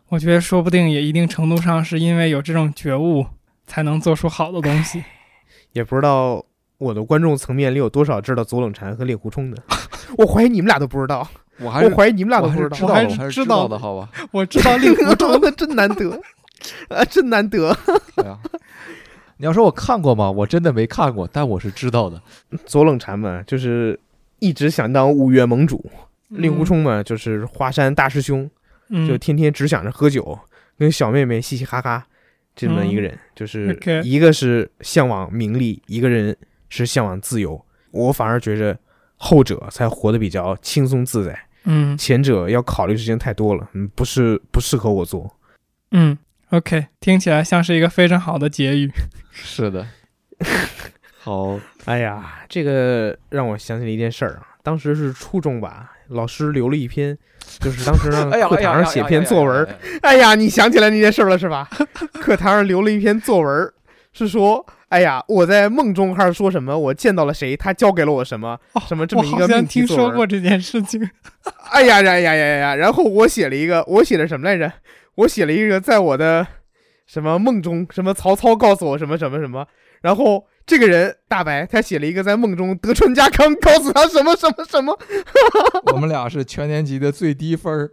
我觉得说不定也一定程度上是因为有这种觉悟，才能做出好的东西。也不知道我的观众层面里有多少知道左冷禅和令狐冲的，我怀疑你们俩都不知道，我还是我怀疑你们俩都不知道，还是知道的，我还是知道知道的，好吧？我知道令狐冲的，真难得，啊，真难得。你要说我看过吗？我真的没看过，但我是知道的。左冷禅嘛，就是一直想当五岳盟主；令狐冲嘛，就是华山大师兄，嗯，就天天只想着喝酒，跟小妹妹嘻嘻哈哈，这么一个人，就是一个是向往名利，一个人是向往自由。我反而觉着后者才活得比较轻松自在，嗯前者要考虑的事情太多了，嗯，不是不适合我做。嗯，OK，听起来像是一个非常好的结语。是的。好，哎呀，这个让我想起了一件事儿啊，当时是初中吧，老师留了一篇，就是当时课堂上写篇作文，哎呀你想起来那件事儿了是吧？课堂上留了一篇作文，是说，哎呀，我在梦中还是说什么，我见到了谁，他教给了我什么，什么这我好像么一个命题听作文。说过这件事情。哎呀呀呀呀呀！然后我写了一个，我写的什么来着？我写了一个，在我的什么梦中，什么曹操告诉我什么什么什么，然后这个人大白他写了一个在梦中德川家康告诉他什么什么什么，我们俩是全年级的最低分儿。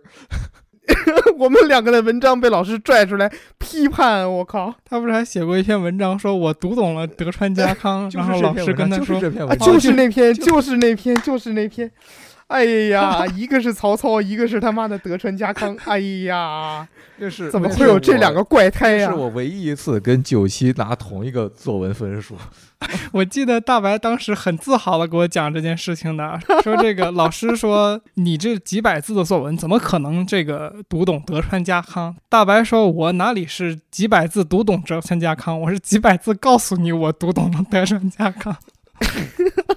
我们两个的文章被老师拽出来批判，我靠！他不是还写过一篇文章，说我读懂了德川家康，然后老师跟他说就是，这篇啊，文章，就是那篇，就是那篇，就是那篇。哎呀，一个是曹操，一个是他妈的德川家康。哎呀，这是怎么会有这两个？怪胎呀、这是我唯一一次跟九七拿同一个作文分数。我记得大白当时很自豪的给我讲这件事情的，说这个老师说你这几百字的作文怎么可能这个读懂德川家康？大白说，我哪里是几百字读懂德川家康，我是几百字告诉你我读懂了德川家康。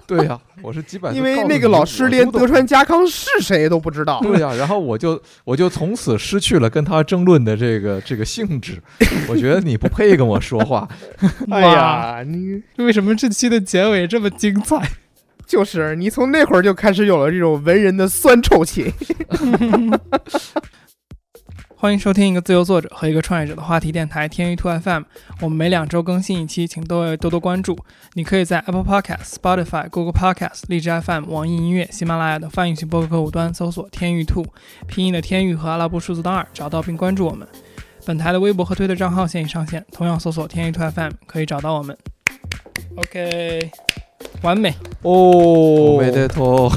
对呀、我是几百因为那个老师连德川家康是谁都不知道。对呀、然后我就我就从此失去了跟他争论的这个这个性质。我觉得你不配跟我说话。哎呀，你为什么这期的结尾这么精彩？就是你从那会儿就开始有了这种文人的酸臭气。欢迎收听一个自由作者和一个创业者的话题电台天娱兔 FM。我们每两周更新一期，请各位多多关注。你可以在 Apple Podcast、Spotify、Google Podcast、荔枝 FM、网易音乐、喜马拉雅的泛用型播客客户端搜索“天娱兔”，拼音的天娱和阿拉伯数字的二，找到并关注我们。本台的微博和推特账号现已上线，同样搜索“天娱兔 FM” 可以找到我们。OK，完美。哦没得头，